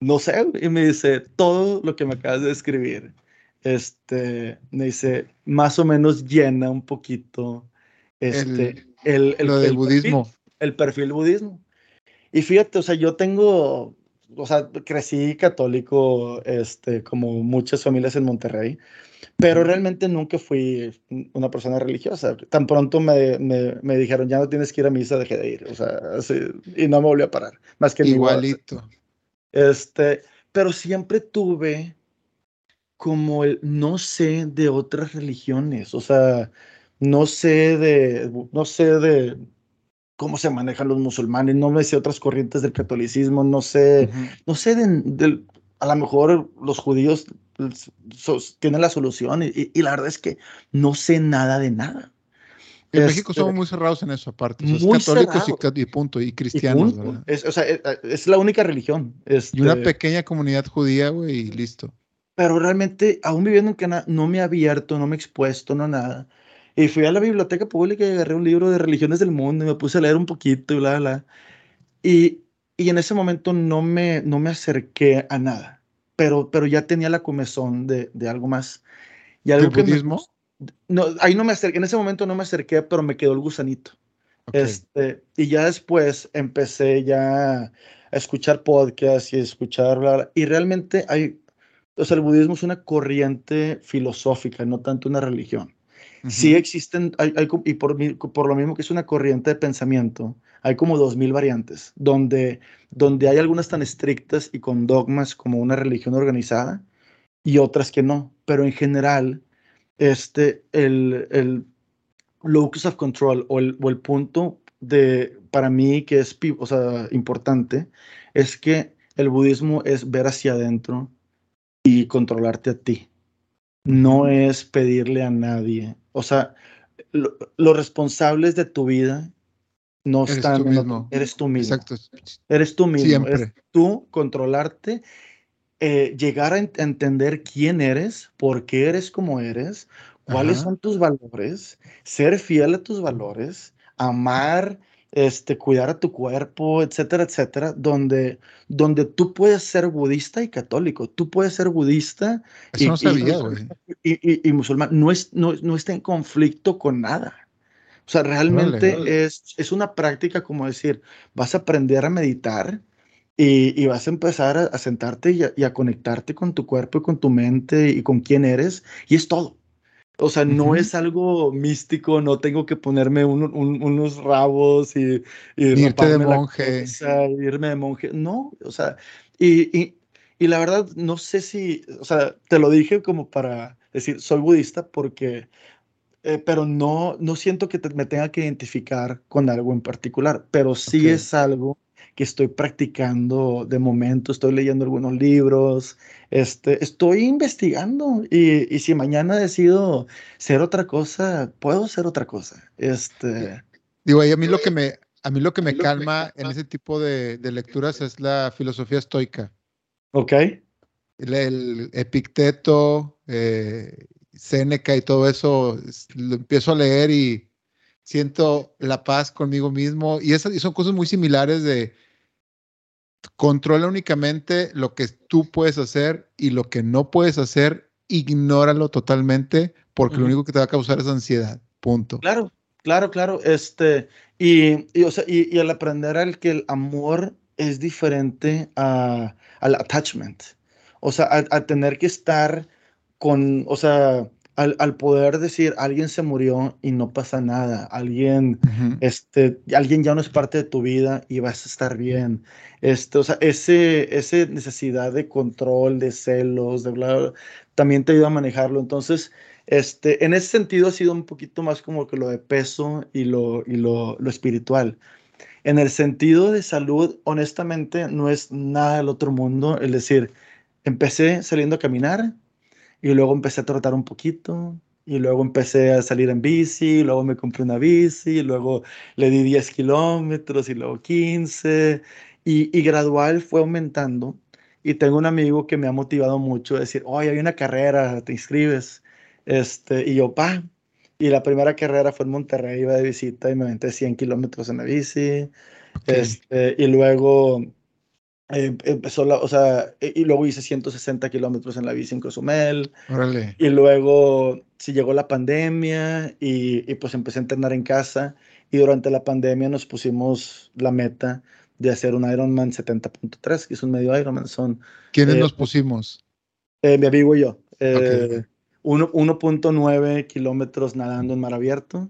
no sé, y me dice, todo lo que me acabas de describir este, me dice, más o menos llena un poquito este, el, el, lo del budismo. Perfil, el perfil budismo. Y fíjate, o sea, yo tengo, o sea, crecí católico, este, como muchas familias en Monterrey, pero realmente nunca fui una persona religiosa. Tan pronto me, me, me dijeron, ya no tienes que ir a misa, dejé de ir, o sea, así, y no me volví a parar, más que Igualito. Este, pero siempre tuve como el no sé de otras religiones, o sea, no sé de, no sé de cómo se manejan los musulmanes, no me sé otras corrientes del catolicismo, no sé, no sé de, a lo mejor los judíos tienen la solución y, y, la verdad es que no sé nada de nada. En México somos este, muy cerrados en eso, aparte. muy católicos y, punto, y cristianos. Es, o sea, es, es, la única religión. y una este pequeña comunidad judía, güey, y listo. Pero realmente, aún viviendo en Canadá, no me he abierto, no me he expuesto, no nada. Y fui a la biblioteca pública y agarré un libro de religiones del mundo y me puse a leer un poquito y bla, bla. Y, y en ese momento no me, no me acerqué a nada, pero, pero ya tenía la comezón de, de algo más. Y algo budismo? no, ahí no me acerqué, en ese momento no me acerqué, pero me quedó el gusanito. Este, y ya después empecé ya a escuchar podcasts y escuchar, y realmente hay, o sea, el budismo es una corriente filosófica, no tanto una religión. Sí existen, hay, y por, por, lo mismo que es una corriente de pensamiento, hay como dos mil variantes, donde, donde hay algunas tan estrictas y con dogmas como una religión organizada y otras que no, pero en general este, el, el locus of control o el, o el punto de, para mí que es o sea, importante, es que el budismo es ver hacia adentro y controlarte a ti. No es pedirle a nadie. O sea, los responsables de tu vida no eres están. Tú mismo. eres tú mismo. Exacto. Eres tú mismo. Siempre. Eres tú controlarte eh, llegar a, entender quién eres, por qué eres como eres, cuáles son tus valores, ser fiel a tus valores, amar, este, cuidar a tu cuerpo, etcétera, etcétera, donde, donde tú puedes ser budista y católico, tú puedes ser budista y, y, musulmán, no, es, no, no está en conflicto con nada. O sea, realmente Es, es una práctica como decir, vas a aprender a meditar, y, vas a empezar a, sentarte y a, conectarte con tu cuerpo y con tu mente y con quién eres. Y es todo. O sea, no es algo místico, no tengo que ponerme unos rabos y, irte de monje. irme de monje. No, o sea, y, y, y, la verdad, no sé si, o sea, te lo dije como para decir, soy budista porque, eh, pero no, no siento que me tenga que identificar con algo en particular, pero sí es algo que estoy practicando de momento, estoy leyendo algunos libros, este, estoy investigando y, y, si mañana decido ser otra cosa, puedo ser otra cosa. Este, Digo, y a mí lo que me, a mí lo que me calma en ese tipo de, de lecturas es la filosofía estoica. Ok. El, Epicteto, eh, Séneca y todo eso, lo empiezo a leer y siento la paz conmigo mismo. Y, esas, son cosas muy similares de controla únicamente lo que tú puedes hacer y lo que no puedes hacer, ignóralo totalmente porque lo único que te va a causar es ansiedad. Punto. Claro, claro, claro. Este, y, y, o sea, y, al aprender al que el amor es diferente a, al attachment. O sea, a tener que estar con, o sea, al, poder decir, alguien se murió y no pasa nada, alguien, este, alguien ya no es parte de tu vida y vas a estar bien. Este, o sea, ese, ese necesidad de control, de celos, de bla, también te ayuda a manejarlo. Entonces, este, en ese sentido ha sido un poquito más como que lo de peso y lo, y lo, lo espiritual. En el sentido de salud, honestamente, no es nada del otro mundo. Es decir, empecé saliendo a caminar, y luego empecé a tratar un poquito, y luego empecé a salir en bici, luego me compré una bici, luego le di 10 kilómetros y luego 15, y, y, gradual fue aumentando. Y tengo un amigo que me ha motivado mucho a decir, oye, hay una carrera, te inscribes. Este, y yo, pa. Y la primera carrera fue en Monterrey, iba de visita y me aventé 100 kilómetros en la bici. Este, y luego eh, empezó la, o sea, e, y luego hice 160 kilómetros en la bici en Cozumel. Y luego sí llegó la pandemia y, y, pues empecé a entrenar en casa. Y durante la pandemia nos pusimos la meta de hacer un Ironman 70.3, que es un medio Ironman. Son, ¿Quiénes eh, nos pusimos? Eh, mi amigo y yo. 1.9 kilómetros nadando en mar abierto.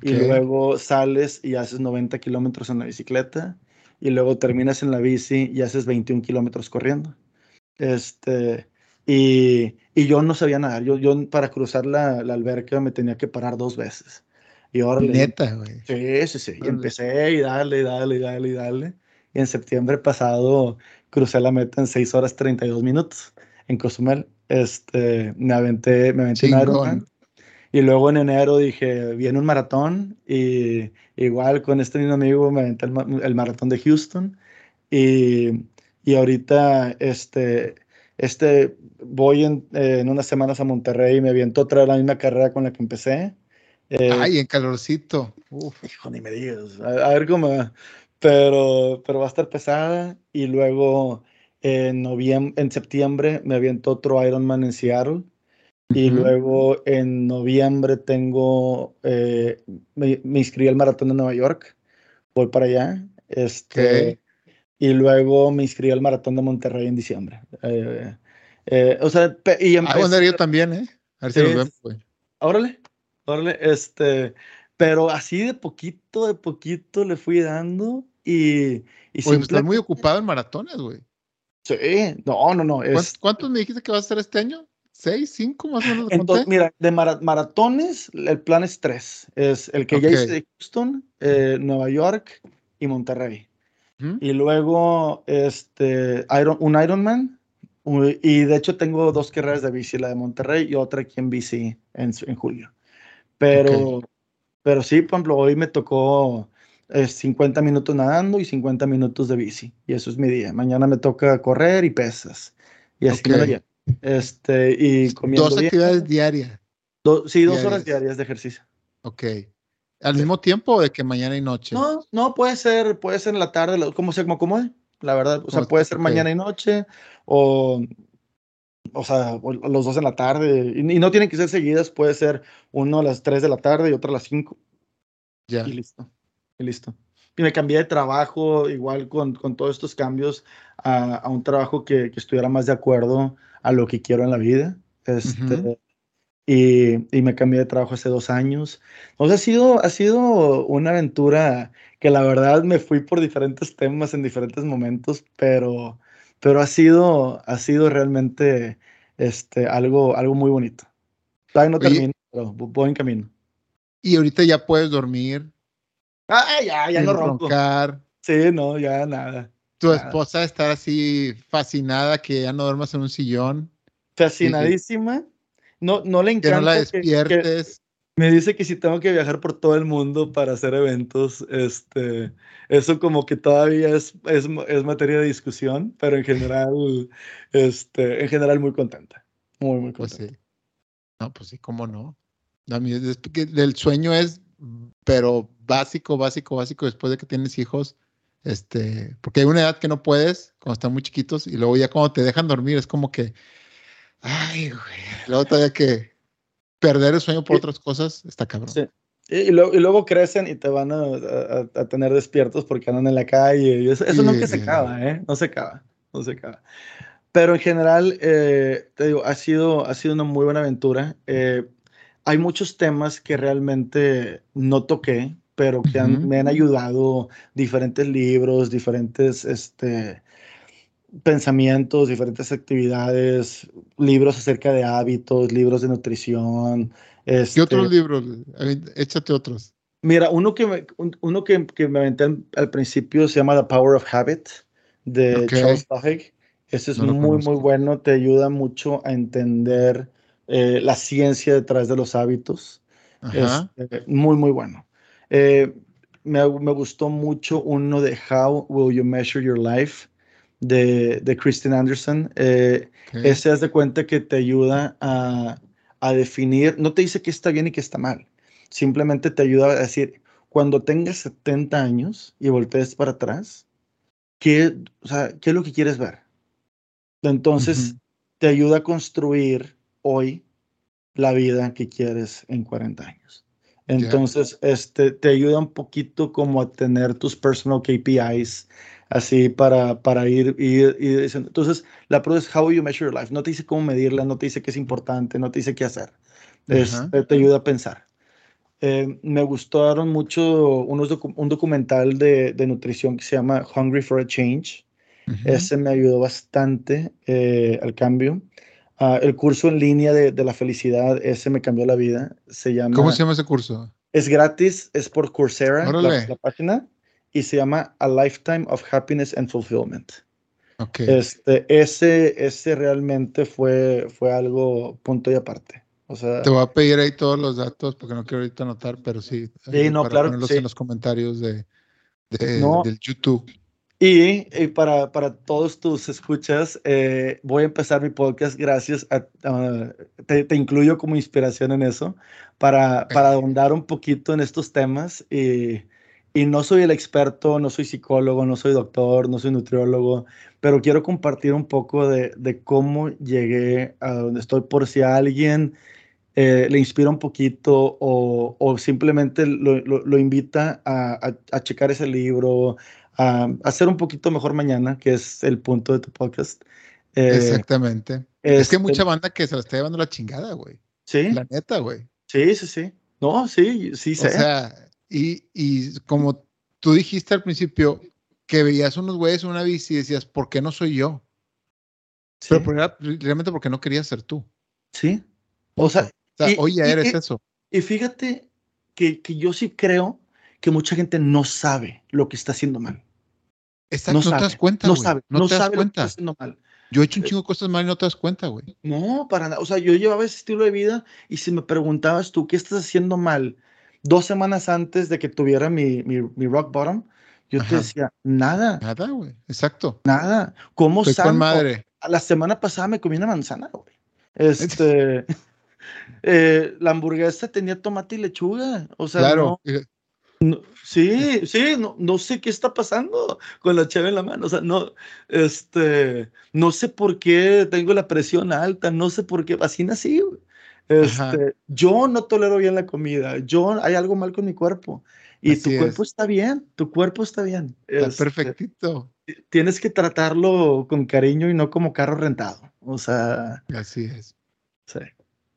Y luego sales y haces 90 kilómetros en la bicicleta y luego terminas en la bici y haces 21 kilómetros corriendo. Este, y, y, yo no sabía nadar. Yo, yo para cruzar la, la, alberca me tenía que parar dos veces. Y ahora Neta, güey. Sí, sí, sí. Y empecé y dale, y dale, y dale, y dale. Y en septiembre pasado crucé la meta en 6 horas 32 minutos en Cozumel. Este, me aventé, me aventé en Ironman. Y luego en enero dije, viene un maratón y igual con este mismo amigo me aventé el, maratón de Houston. Y, y, ahorita este, este, voy en, en, unas semanas a Monterrey y me aviento otra vez la misma carrera con la que empecé. Eh, Ay, en calorcito. Uf, hijo, ni me digas. A, ver cómo. Pero, pero va a estar pesada. Y luego en, noviembre, en septiembre me aviento otro Ironman en Seattle. Y luego en noviembre tengo, eh, me, me, inscribí al maratón de Nueva York, voy para allá. Este, Y luego me inscribí al maratón de Monterrey en diciembre. Eh, eh, o sea, y empecé, ah, yo también, ¿eh? A ver si nos vemos, güey. Órale, órale, este, pero así de poquito, de poquito le fui dando y... y Oye, pues estás muy ocupado en maratones, güey. Sí, no, no, no. ¿Cuántos me dijiste que vas a hacer este año? ¿Seis, cinco más o menos? Entonces, mira, de maratones, el plan es tres. Es el que ya hice de Houston, eh, Nueva York y Monterrey. Y luego este, Iron, un Ironman. Y de hecho tengo dos carreras de bici, la de Monterrey y otra aquí en bici en, en julio. Pero, pero sí, por ejemplo, hoy me tocó 50 eh, minutos nadando y 50 minutos de bici. Y eso es mi día. Mañana me toca correr y pesas. Y así me Este, y comiendo Dos actividades diarias. sí, dos horas diarias de ejercicio. Ok. ¿Al mismo tiempo o de que mañana y noche? No, no, puede ser, puede ser en la tarde, como se como acomode, la verdad. O sea, puede ser mañana y noche o, o sea, los dos en la tarde. Y, no tienen que ser seguidas, puede ser uno a las 3 de la tarde y otro a las 5. Ya. Y listo, y listo. Y me cambié de trabajo, igual con, con todos estos cambios, a, a un trabajo que, que, estuviera más de acuerdo a lo que quiero en la vida. Este, y, y, me cambié de trabajo hace dos años. O sea, ha sido, ha sido una aventura que la verdad me fui por diferentes temas en diferentes momentos, pero, pero ha, sido, ha sido realmente este, algo, algo muy bonito. Todavía no termino, pero voy en camino. Y ahorita ya puedes dormir. Ah, ya, ya no ronco. Sí, no, ya nada. Tu esposa está así fascinada que ya no duermas en un sillón. Fascinadísima. No, no le encanta. Que no la despiertes. me dice que si tengo que viajar por todo el mundo para hacer eventos, este, eso como que todavía es, es, es materia de discusión, pero en general, este, en general muy contenta. Muy, muy pues contenta. No, pues sí, cómo no. A mí, el sueño es, pero básico, básico, básico, después de que tienes hijos, este, porque hay una edad que no puedes cuando están muy chiquitos y luego ya cuando te dejan dormir es como que, ay, güey, luego todavía que perder el sueño por otras cosas está cabrón. Sí. Y, luego, y, luego, crecen y te van a, a, tener despiertos porque andan en la calle. Y eso, eso nunca se acaba, ¿eh? No se acaba, no se acaba. Pero en general, eh, te digo, ha sido, ha sido una muy buena aventura. Eh, hay muchos temas que realmente no toqué, pero que me han ayudado diferentes libros, diferentes este, pensamientos, diferentes actividades, libros acerca de hábitos, libros de nutrición. Este, ¿Qué otros libros? Échate otros. Mira, uno que me, uno que, que me aventé al, principio se llama The Power of Habit de Charles Duhigg. Ese es muy, muy bueno, te ayuda mucho a entender eh, la ciencia detrás de los hábitos. Este, muy, muy bueno. Eh, me, me, gustó mucho uno de How Will You Measure Your Life de, de Kristen Anderson. Eh, Ese haz de cuenta que te ayuda a, a, definir, no te dice qué está bien y qué está mal, simplemente te ayuda a decir, cuando tengas 70 años y voltees para atrás, ¿qué, o sea, ¿qué es lo que quieres ver? Entonces, te ayuda a construir hoy la vida que quieres en 40 años. Entonces, este, te ayuda un poquito como a tener tus personal KPIs, así para, para ir, ir, diciendo. Entonces, la prueba es how you measure your life. No te dice cómo medirla, no te dice qué es importante, no te dice qué hacer. Este, te ayuda a pensar. Eh, me gustaron mucho unos un documental de, de, nutrición que se llama Hungry for a Change. Ese me ayudó bastante eh, al cambio. Ah, el curso en línea de, de, la felicidad, ese me cambió la vida. Se llama, ¿Cómo se llama ese curso? Es gratis, es por Coursera, la, página, y se llama A Lifetime of Happiness and Fulfillment. Okay. Este, ese, ese realmente fue, fue algo punto y aparte. O sea, Te voy a pedir ahí todos los datos porque no quiero ahorita anotar, pero sí. Sí, eh, no, para claro ponerlos sí. en los comentarios de, de- No. del YouTube. Y, y para, para todos tus escuchas, eh, voy a empezar mi podcast gracias a, a- te, te incluyo como inspiración en eso, para, para ahondar un poquito en estos temas. Y, y no soy el experto, no soy psicólogo, no soy doctor, no soy nutriólogo, pero quiero compartir un poco de, de cómo llegué a donde estoy por si a alguien eh, le inspira un poquito o, o simplemente lo, lo- lo invita a, a- a checar ese libro, a, hacer un poquito mejor mañana, que es el punto de tu podcast. Eh, Exactamente. Es que este, hay mucha banda que se la está llevando la chingada, güey. Sí, La neta, güey. sí, sí, sí. No, sí, sí O sé. sea, y, y como tú dijiste al principio, que veías unos güeyes en una bici y decías, ¿por qué no soy yo? sí, Pero por- realmente porque no querías ser tú. sí. O sea, O sea, Y- hoy ya y- eres y- eso. y fíjate que, que yo sí creo que mucha gente no sabe lo que está haciendo mal. Exacto, No no, sabe, te das cuenta, no güey. sabe, No, no te das sabe lo que está cuenta. haciendo mal. Yo he hecho un chingo de cosas mal y no te das cuenta, güey. No, para nada. O sea, yo llevaba ese estilo de vida y si me preguntabas tú, ¿qué estás haciendo mal? Dos semanas antes de que tuviera mi, mi, mi rock bottom, yo te decía, nada, Nada, güey. Exacto. nada. ¿Cómo santo? madre. La semana pasada me comí una manzana, güey. Este, eh, la hamburguesa tenía tomate y lechuga. O sea, Claro. no, Sí, sí, no, no sé qué está pasando con la cheve en la mano. O sea, no, este, no sé por qué tengo la presión alta, no sé por qué, así nací. Este, yo no tolero bien la comida, yo, hay algo mal con mi cuerpo. Y tu Así cuerpo es. está bien, tu cuerpo está bien. Está Este, perfectito. Tienes que tratarlo con cariño y no como carro rentado. O sea, Así es. sí.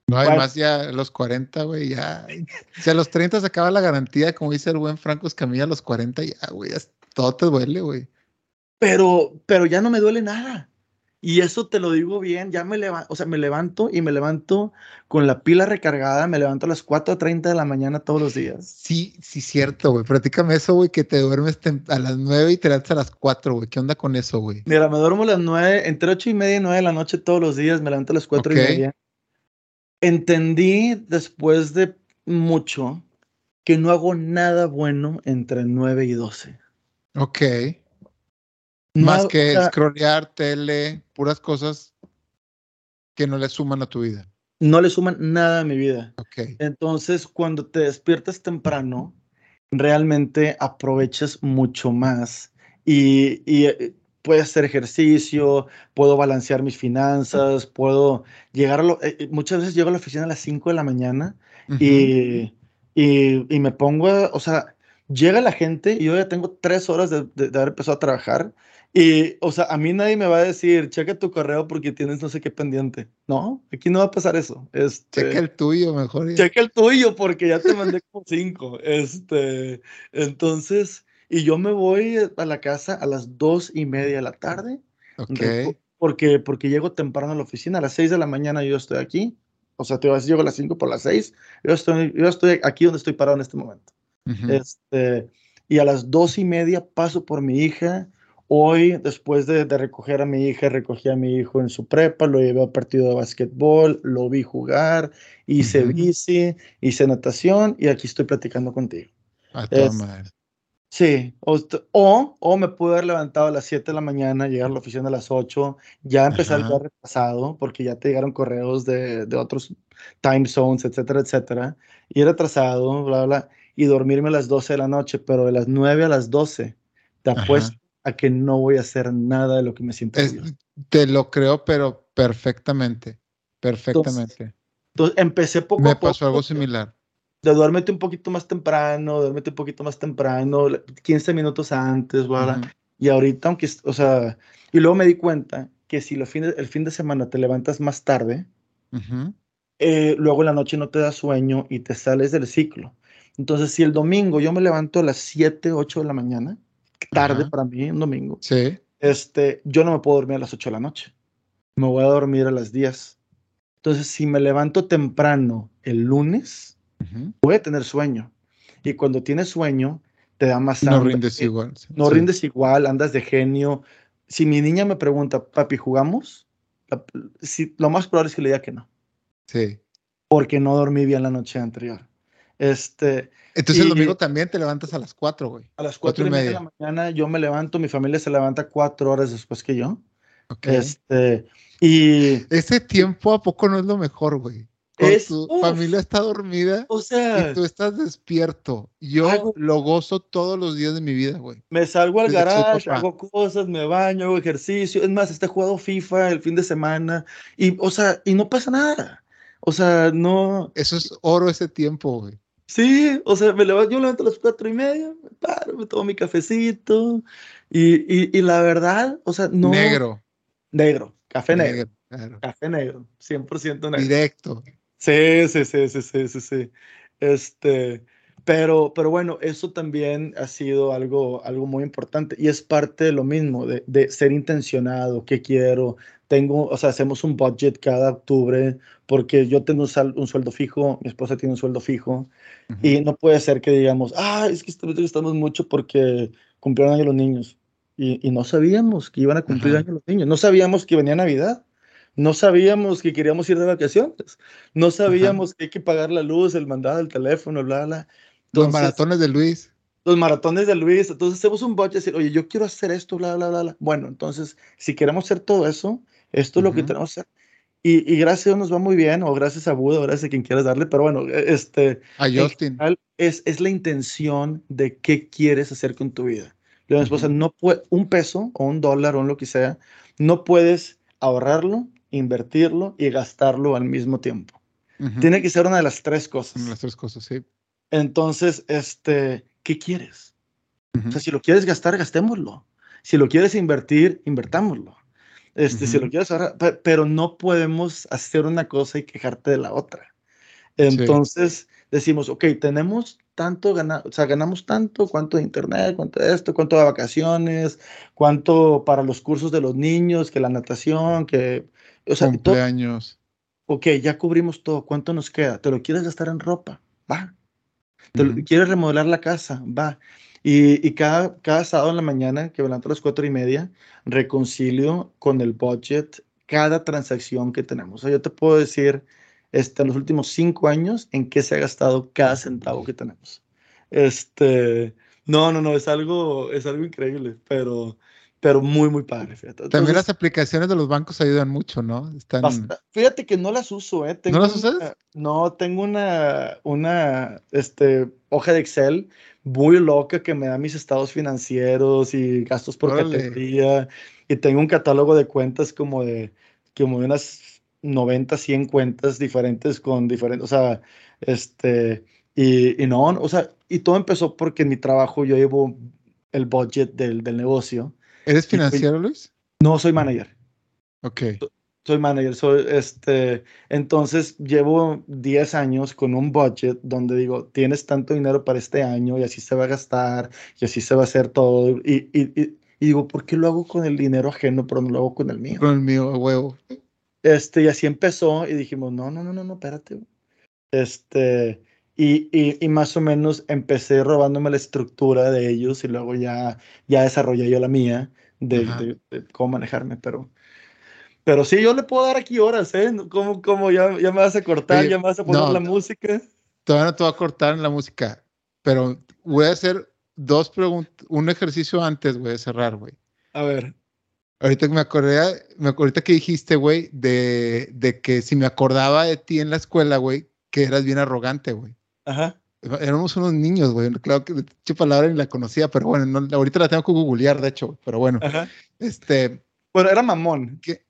No, además ya a los 40, güey, ya. Si a los 30 se acaba la garantía, como dice el buen Franco Escamilla, a los 40 ya, güey, ya todo te duele, güey. pero, pero ya no me duele nada. Y eso te lo digo bien, ya me levanto, o sea, me levanto y me levanto con la pila recargada, me levanto a las 4.30 de la mañana todos los días. Sí, sí, cierto, güey. Platícame eso, güey, que te duermes a las 9 y te levantas a las 4, güey. ¿Qué onda con eso, güey? Mira, me duermo a las 9, entre 8 y media y 9 de la noche todos los días, me levanto a las 4 Ok. y media. Entendí después de mucho que no hago nada bueno entre 9 y 12. Ok. No Más que o sea, scrollear, tele, puras cosas que no le suman a tu vida. no le suman nada a mi vida. Ok. Entonces, cuando te despiertas temprano, realmente aprovechas mucho más y, y, puedes hacer ejercicio, puedo balancear mis finanzas, puedo llegar a lo, eh, eh, muchas veces llego a la oficina a las 5 de la mañana Ujú. y, y, y me pongo, a- o sea, llega la gente y yo ya tengo tres horas de, de- de haber empezado a trabajar y, o sea, a mí nadie me va a decir, checa tu correo porque tienes no sé qué pendiente. No, aquí no va a pasar eso. Este, Checa el tuyo, mejor. ya. Checa el tuyo porque ya te mandé como cinco. Este, entonces, y yo me voy a la casa a las dos y media de la tarde. Ok. reco- Porque, porque llego temprano a la oficina. A las seis de la mañana yo estoy aquí. O sea, te vas, llego a las cinco por las seis. Yo estoy, yo estoy aquí donde estoy parado en este momento. Ujú. Este, y a las dos y media paso por mi hija. Hoy, después de, de recoger a mi hija, recogí a mi hijo en su prepa, lo llevé a partido de básquetbol, lo vi jugar, hice Ujú. bici, hice natación y aquí estoy platicando contigo. A es- madre. Sí, o, o, o me pude haber levantado a las 7 de la mañana, llegar a la oficina a las 8, ya empezar el día retrasado, porque ya te llegaron correos de, de otros time zones, etcétera, etcétera, y retrasado, bla, bla, y dormirme a las 12 de la noche, pero de las 9 a las 12, te Ajá. apuesto a que no voy a hacer nada de lo que me siento Es- te lo creo, pero perfectamente. Perfectamente. Entonces, empecé poco Me a poco. pasó algo similar. De duérmete un poquito más temprano, duérmete un poquito más temprano, 15 minutos antes, bla. Ujú. Y ahorita, aunque, o sea, y luego me di cuenta que si lo fin- el fin de semana te levantas más tarde, Ujú. eh, luego en la noche no te da sueño y te sales del ciclo. Entonces, si el domingo yo me levanto a las 7, 8 de la mañana, tarde Ajá. para mí, un domingo, Sí. este, yo no me puedo dormir a las 8 de la noche. Me voy a dormir a las 10. Entonces, si me levanto temprano el lunes, Voy a tener sueño. Y cuando tienes sueño, te da más No hambre, rindes igual. sí, no sí. rindes igual, andas de genio, si mi niña me pregunta, papi, ¿jugamos? lo más probable es que le diga que no. Sí. Porque no dormí bien la noche anterior. Este, Entonces el domingo también te levantas a las 4, güey. A las 4 y, media de la mañana yo me levanto, mi familia se levanta cuatro horas después que yo. Okay. Este, y... Ese tiempo a poco no es lo mejor, güey. Es, tu familia está dormida o sea, y tú estás despierto. Yo lo gozo todos los días de mi vida, güey. Me salgo al garage, hago cosas, me baño, hago ejercicio. Es más, está jugado FIFA el fin de semana y, o sea, y no pasa nada. O sea, no. Eso es oro ese tiempo, güey. Sí, o sea, me levanto, yo me levanto a las cuatro y media, me paro, me tomo mi cafecito y, y, la verdad, o sea, no. Negro. Negro, café negro. Café negro, 100% negro. Directo. Sí, sí, sí, sí, sí, sí, sí. Este, pero, pero bueno, eso también ha sido algo, algo muy importante y es parte de lo mismo, de, de ser intencionado, qué quiero. Tengo, o sea, hacemos un budget cada octubre porque yo tengo un, sueldo fijo, mi esposa tiene un sueldo fijo y no puede ser que digamos, ah, es que estamos mucho porque cumplieron año los niños y, y, no sabíamos que iban a cumplir año los niños, no sabíamos que venía Navidad. No sabíamos que queríamos ir de vacaciones. No sabíamos que hay que pagar la luz, el mandado, el teléfono, bla, bla. los maratones de Luis. Los maratones de Luis. Entonces hacemos un budget y decir, oye, yo quiero hacer esto, bla, bla, bla, bla. Bueno, entonces, si queremos hacer todo eso, esto es lo que tenemos que hacer. Y, y, gracias a Dios nos va muy bien, o gracias a Buda, o gracias a quien quieras darle, pero bueno, e, este. A Justin. Es, es la intención de qué quieres hacer con tu vida. Le esposa, no puede, un peso o un dólar o lo que sea, no puedes ahorrarlo invertirlo y gastarlo al mismo tiempo. Tiene que ser una de las tres cosas. Las tres cosas, sí. Entonces, este, ¿qué quieres? O sea, si lo quieres gastar, gastémoslo. Si lo quieres invertir, invertámoslo. Este, si lo quieres ahorrar, pero no podemos hacer una cosa y quejarte de la otra. Entonces, decimos, ok, tenemos tanto, gana, o sea, ganamos tanto, cuánto de internet, cuánto de esto, cuánto de vacaciones, cuánto para los cursos de los niños, que la natación, que o sea, Cumpleaños. ok, ya cubrimos todo. ¿Cuánto nos queda? ¿Te lo quieres gastar en ropa? Va. ¿Te ¿Quieres remodelar la casa? Va. Y, y, cada, cada sábado en la mañana, que levanto a las cuatro y media, reconcilio con el budget cada transacción que tenemos. O sea, yo te puedo decir, este, en los últimos cinco años, en qué se ha gastado cada centavo que tenemos. Este, no, no, no, es algo, es algo increíble, pero pero muy, muy padre. Fíjate. También las aplicaciones de los bancos ayudan mucho, ¿no? Están... Fíjate que no las uso, ¿eh? ¿No las usas? no, tengo una, una este, hoja de Excel muy loca que me da mis estados financieros y gastos por categoría. Y tengo un catálogo de cuentas como de, como de unas 90, 100 cuentas diferentes con diferentes, o sea, este, y, y no, o sea, y todo empezó porque en mi trabajo yo llevo el budget del, del negocio ¿Eres financiero, Luis? No, soy manager. Ok. Soy manager, soy este, entonces llevo 10 años con un budget donde digo, tienes tanto dinero para este año y así se va a gastar y así se va a hacer todo. Y, y, y, digo, ¿por qué lo hago con el dinero ajeno, pero no lo hago con el mío? Con el mío, huevo. Este, y así empezó y dijimos, no, no, no, no, no, espérate. Este, y, y, y, más o menos empecé robándome la estructura de ellos y luego ya, ya desarrollé yo la mía de, de, cómo manejarme, pero, pero sí, yo le puedo dar aquí horas, ¿eh? ¿Cómo, cómo ya, ya me vas a cortar, ya me vas a poner la música? Todavía no te voy a cortar en la música, pero voy a hacer dos preguntas, un ejercicio antes, voy a cerrar, güey. A ver. Ahorita me acordé, me, ahorita que dijiste, güey, de, de que si me acordaba de ti en la escuela, güey, que eras bien arrogante, güey. Ajá. Éramos unos niños, güey. Claro que esa palabra ni la conocía, pero bueno, ahorita la tengo que googlear, de hecho, pero bueno. Ajá. Este. Bueno, era mamón. Que,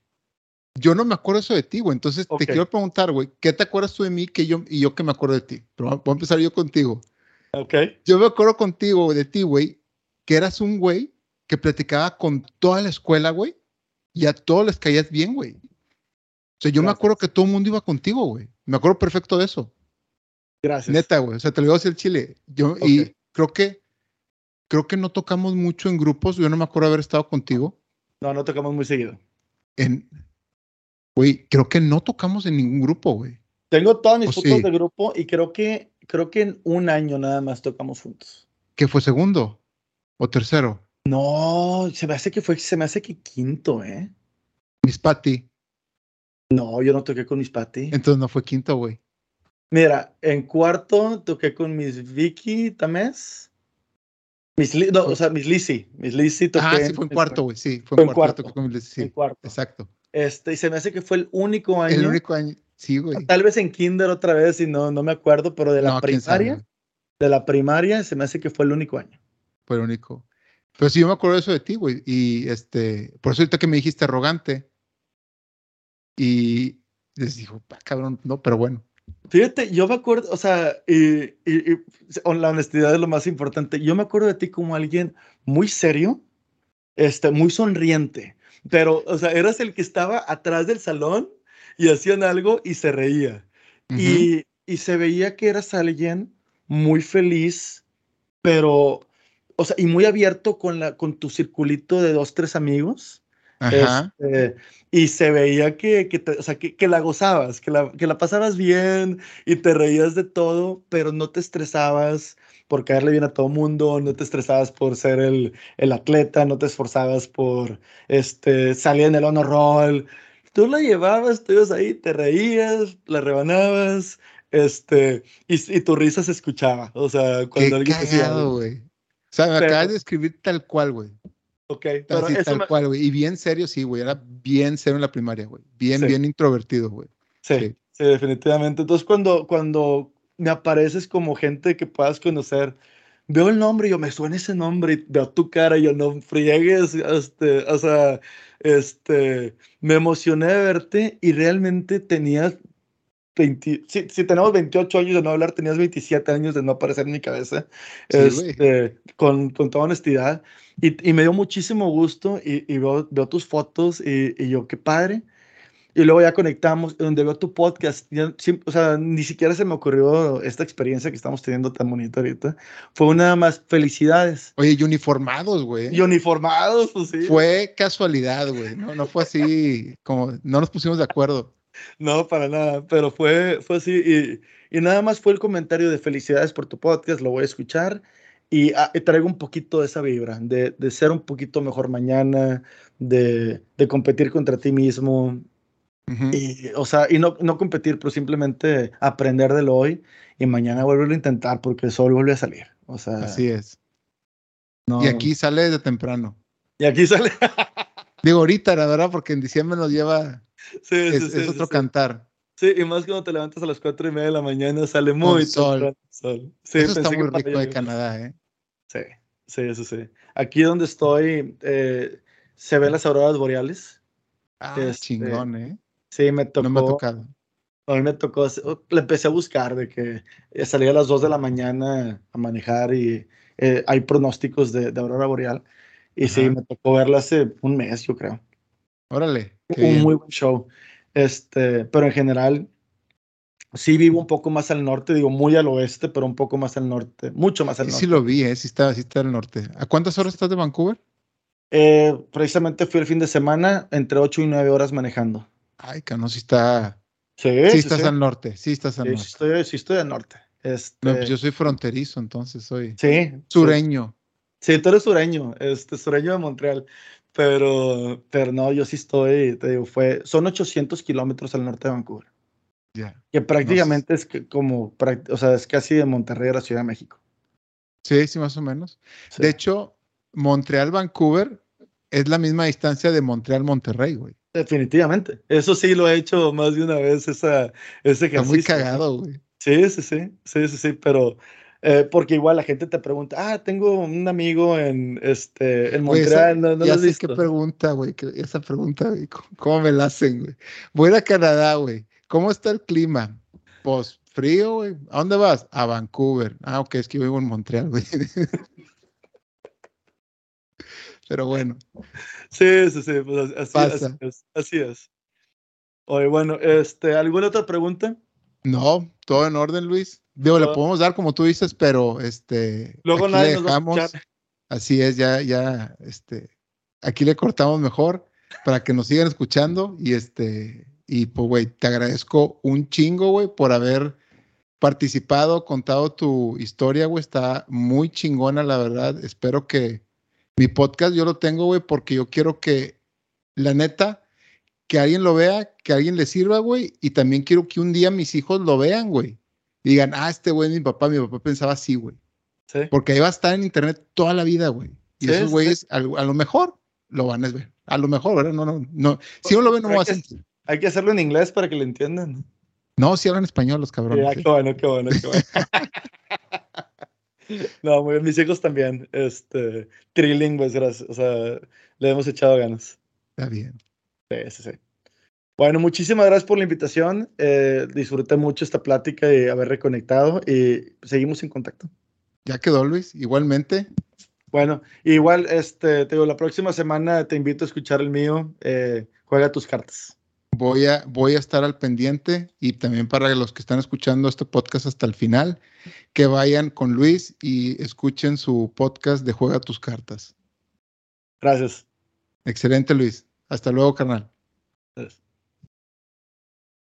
yo no me acuerdo eso de ti, güey. Entonces te quiero preguntar, güey, ¿qué te acuerdas tú de mí que yo, y yo que me acuerdo de ti? Pero voy a empezar yo contigo. Ok. Yo me acuerdo contigo, de ti, güey, que eras un güey que platicaba con toda la escuela, güey, y a todos les caías bien, güey. O sea, yo me acuerdo que todo el mundo iba contigo, güey. Me acuerdo perfecto de eso. Gracias. Neta, güey. O sea, te lo digo así el chile. Yo, y creo que, creo que no tocamos mucho en grupos. Yo no me acuerdo haber estado contigo. No, no tocamos muy seguido. En, güey, creo que no tocamos en ningún grupo, güey. Tengo todas mis fotos de grupo y creo que, creo que en un año nada más tocamos juntos. ¿Qué fue segundo o tercero? No, se me hace que fue, se me hace que quinto, ¿eh? Miss Patty. No, yo no toqué con Miss Patty. Entonces no fue quinto, güey. Mira, en cuarto toqué con Miss Vicky Tamés. Miss Li- no, o sea, Miss Lizzy. Miss Lizzy toqué. Ah, sí, fue en cuarto, güey. Sí, fue en cuarto. con Miss Lizzy, En Sí, cuarto. exacto. Este, y se me hace que fue el único año. El único año. Sí, güey. Tal vez en kinder otra vez, y no, no me acuerdo, pero de la No, primaria, de la primaria se me hace que fue el único año. Fue el único. Pero sí, yo me acuerdo de eso de ti, güey. Y este, por eso ahorita que me dijiste arrogante. Y les dijo, "Pa, cabrón, no, pero bueno. Fíjate, yo me acuerdo, o sea, y, y- la honestidad es lo más importante. Yo me acuerdo de ti como alguien muy serio, este, muy sonriente, pero, o sea, eras el que estaba atrás del salón y hacían algo y se reía. Y, y se veía que eras alguien muy feliz, pero, o sea, y muy abierto con, la, con tu circulito de dos, tres amigos. Ajá. Este, y se veía que, que, te- o sea, que, que la gozabas, que la, que la pasabas bien y te reías de todo, pero no te estresabas por caerle bien a todo mundo, no te estresabas por ser el, el atleta, no te esforzabas por este, salir en el honor roll. Tú la llevabas, tú ibas ahí, te reías, la rebanabas, este, y, y tu risa se escuchaba. O sea, Qué cuando alguien decía cagado, algo. güey. O sea, me Pero- acabas de escribir tal cual, güey. Ok, pero Así, eso tal me- cual, güey. Y bien serio, sí, güey. Era bien serio en la primaria, güey. Bien, Sí. bien introvertido, güey. Sí, Sí. sí, definitivamente. Entonces, cuando, cuando me apareces como gente que puedas conocer, veo el nombre y yo me suena ese nombre y veo tu cara y yo no friegues, este, o sea, este, me emocioné de verte y realmente tenías 20, si, si tenemos 28 años de no hablar, tenías 27 años de no aparecer en mi cabeza, Sí, este, con, con toda honestidad. Y, y me dio muchísimo gusto y, y veo, veo tus fotos y, y yo, qué padre. Y luego ya conectamos, donde veo tu podcast. ya o sea, ni siquiera se me ocurrió esta experiencia que estamos teniendo tan bonita ahorita. Fue una más felicidades. Oye, y uniformados, güey. Y uniformados, pues sí. Fue casualidad, güey. No, no fue así como no nos pusimos de acuerdo. No, para nada, pero fue, fue así. Y, y nada más fue el comentario de felicidades por tu podcast, lo voy a escuchar. Y, ah, y traigo un poquito de esa vibra, de, de ser un poquito mejor mañana, de, de competir contra ti mismo. Y, o sea, y no, no competir, pero simplemente aprender de lo hoy y mañana volverlo a intentar porque el sol vuelve a salir. O sea, Así es. no- Y aquí sale desde temprano. y aquí sale. Digo ahorita, la verdad, porque en diciembre nos lleva, sí, es, sí, es sí, otro cantar. Sí, y más cuando te levantas a las cuatro y media de la mañana, sale muy sol. temprano sol. Sí, Eso está muy rico de. Canadá, ¿eh? Sí, sí, sí, sí. Aquí donde estoy, eh, se ven las auroras boreales. Ah, Este, chingón, ¿eh? Sí, me tocó. No me ha tocado. A mí me tocó, hacer- le empecé a buscar de que eh, salía a las 2 de la mañana a manejar y eh, hay pronósticos de, de aurora boreal. Y sí, me tocó verla hace un mes, yo creo. Órale. Qué un bien. muy buen show. Este, pero en general, sí vivo un poco más al norte, digo muy al oeste, pero un poco más al norte, mucho más al Sí, norte. sí lo vi, ¿eh? Sí está, sí está al norte. ¿A cuántas horas estás de Vancouver? Eh, precisamente fui el fin de semana entre 8 y 9 horas manejando. Ay, cano, sí está. Sí, Sí, sí, estás sí. al norte. Sí, estás al Sí, sí norte. estoy, sí estoy al norte. Este, No, pues yo soy fronterizo, entonces soy sí, sí. sureño. Sí, tú eres sureño, este, sureño de Montreal, pero, pero no, yo sí estoy, te digo, fue, son 800 kilómetros al norte de Vancouver, Ya. que prácticamente es que como, prac- o sea, es casi de Monterrey a la Ciudad de México. Sí, sí, más o menos. Sí. De hecho, Montreal-Vancouver es la misma distancia de Montreal-Monterrey, güey. Definitivamente, eso sí lo he hecho más de una vez, esa, ese Está ejercicio. muy ¿no? cagado, güey. Sí, sí, sí, sí, sí, sí, pero eh, porque igual la gente te pregunta, ah, tengo un amigo en, este, en Güey, esa- Montreal, no, no lo ya has sé visto. qué pregunta, güey. que- Esa pregunta, güey. ¿Cómo, me la hacen, güey? Voy a Canadá, güey. ¿Cómo está el clima? Pues frío, güey. ¿A dónde vas? A Vancouver. Ah, ok, es que yo vivo en Montreal, güey. Pero bueno, Sí, sí, sí, pues así, así Pasa. es, así es. Oye, bueno, este, ¿alguna otra pregunta? no, todo en orden, Luis. Digo, le podemos dar como tú dices, pero este. Luego nadie le nos va a dejamos. escuchar. Así es, ya, ya, este. Aquí le cortamos mejor para que nos sigan escuchando y este. Y pues, güey, te agradezco un chingo, güey, por haber participado, contado tu historia, güey. Está muy chingona, la verdad. Espero que, Mi podcast yo lo tengo, güey, porque yo quiero que, la neta, que alguien lo vea, que alguien le sirva, güey, y también quiero que un día mis hijos lo vean, güey. Digan, ah, este güey es mi papá, mi papá pensaba así, güey. Sí. Porque ahí va a estar en internet toda la vida, güey. Y esos güeyes, a, lo mejor, lo van a ver. A lo mejor, ¿verdad? No, no, no. Si uno lo ve, no va a sentir. Hay que hacerlo en inglés para que lo entiendan. No, si hablan español los cabrones. Ya, qué bueno, qué bueno, qué bueno. no, muy bien. Mis hijos también, este, trilingües, gracias. O sea, le hemos echado ganas. Está bien. Sí, sí, sí. Bueno, muchísimas gracias por la invitación. Eh, disfruté mucho esta plática y haber reconectado y seguimos en contacto. Ya quedó, Luis. Igualmente. Bueno, igual, este, te digo, la próxima semana te invito a escuchar el mío. Eh, juega tus cartas. Voy a, voy a estar al pendiente y también para los que están escuchando este podcast hasta el final, que vayan con Luis y escuchen su podcast de Juega tus cartas. Gracias. Excelente, Luis. Hasta luego, carnal. Gracias.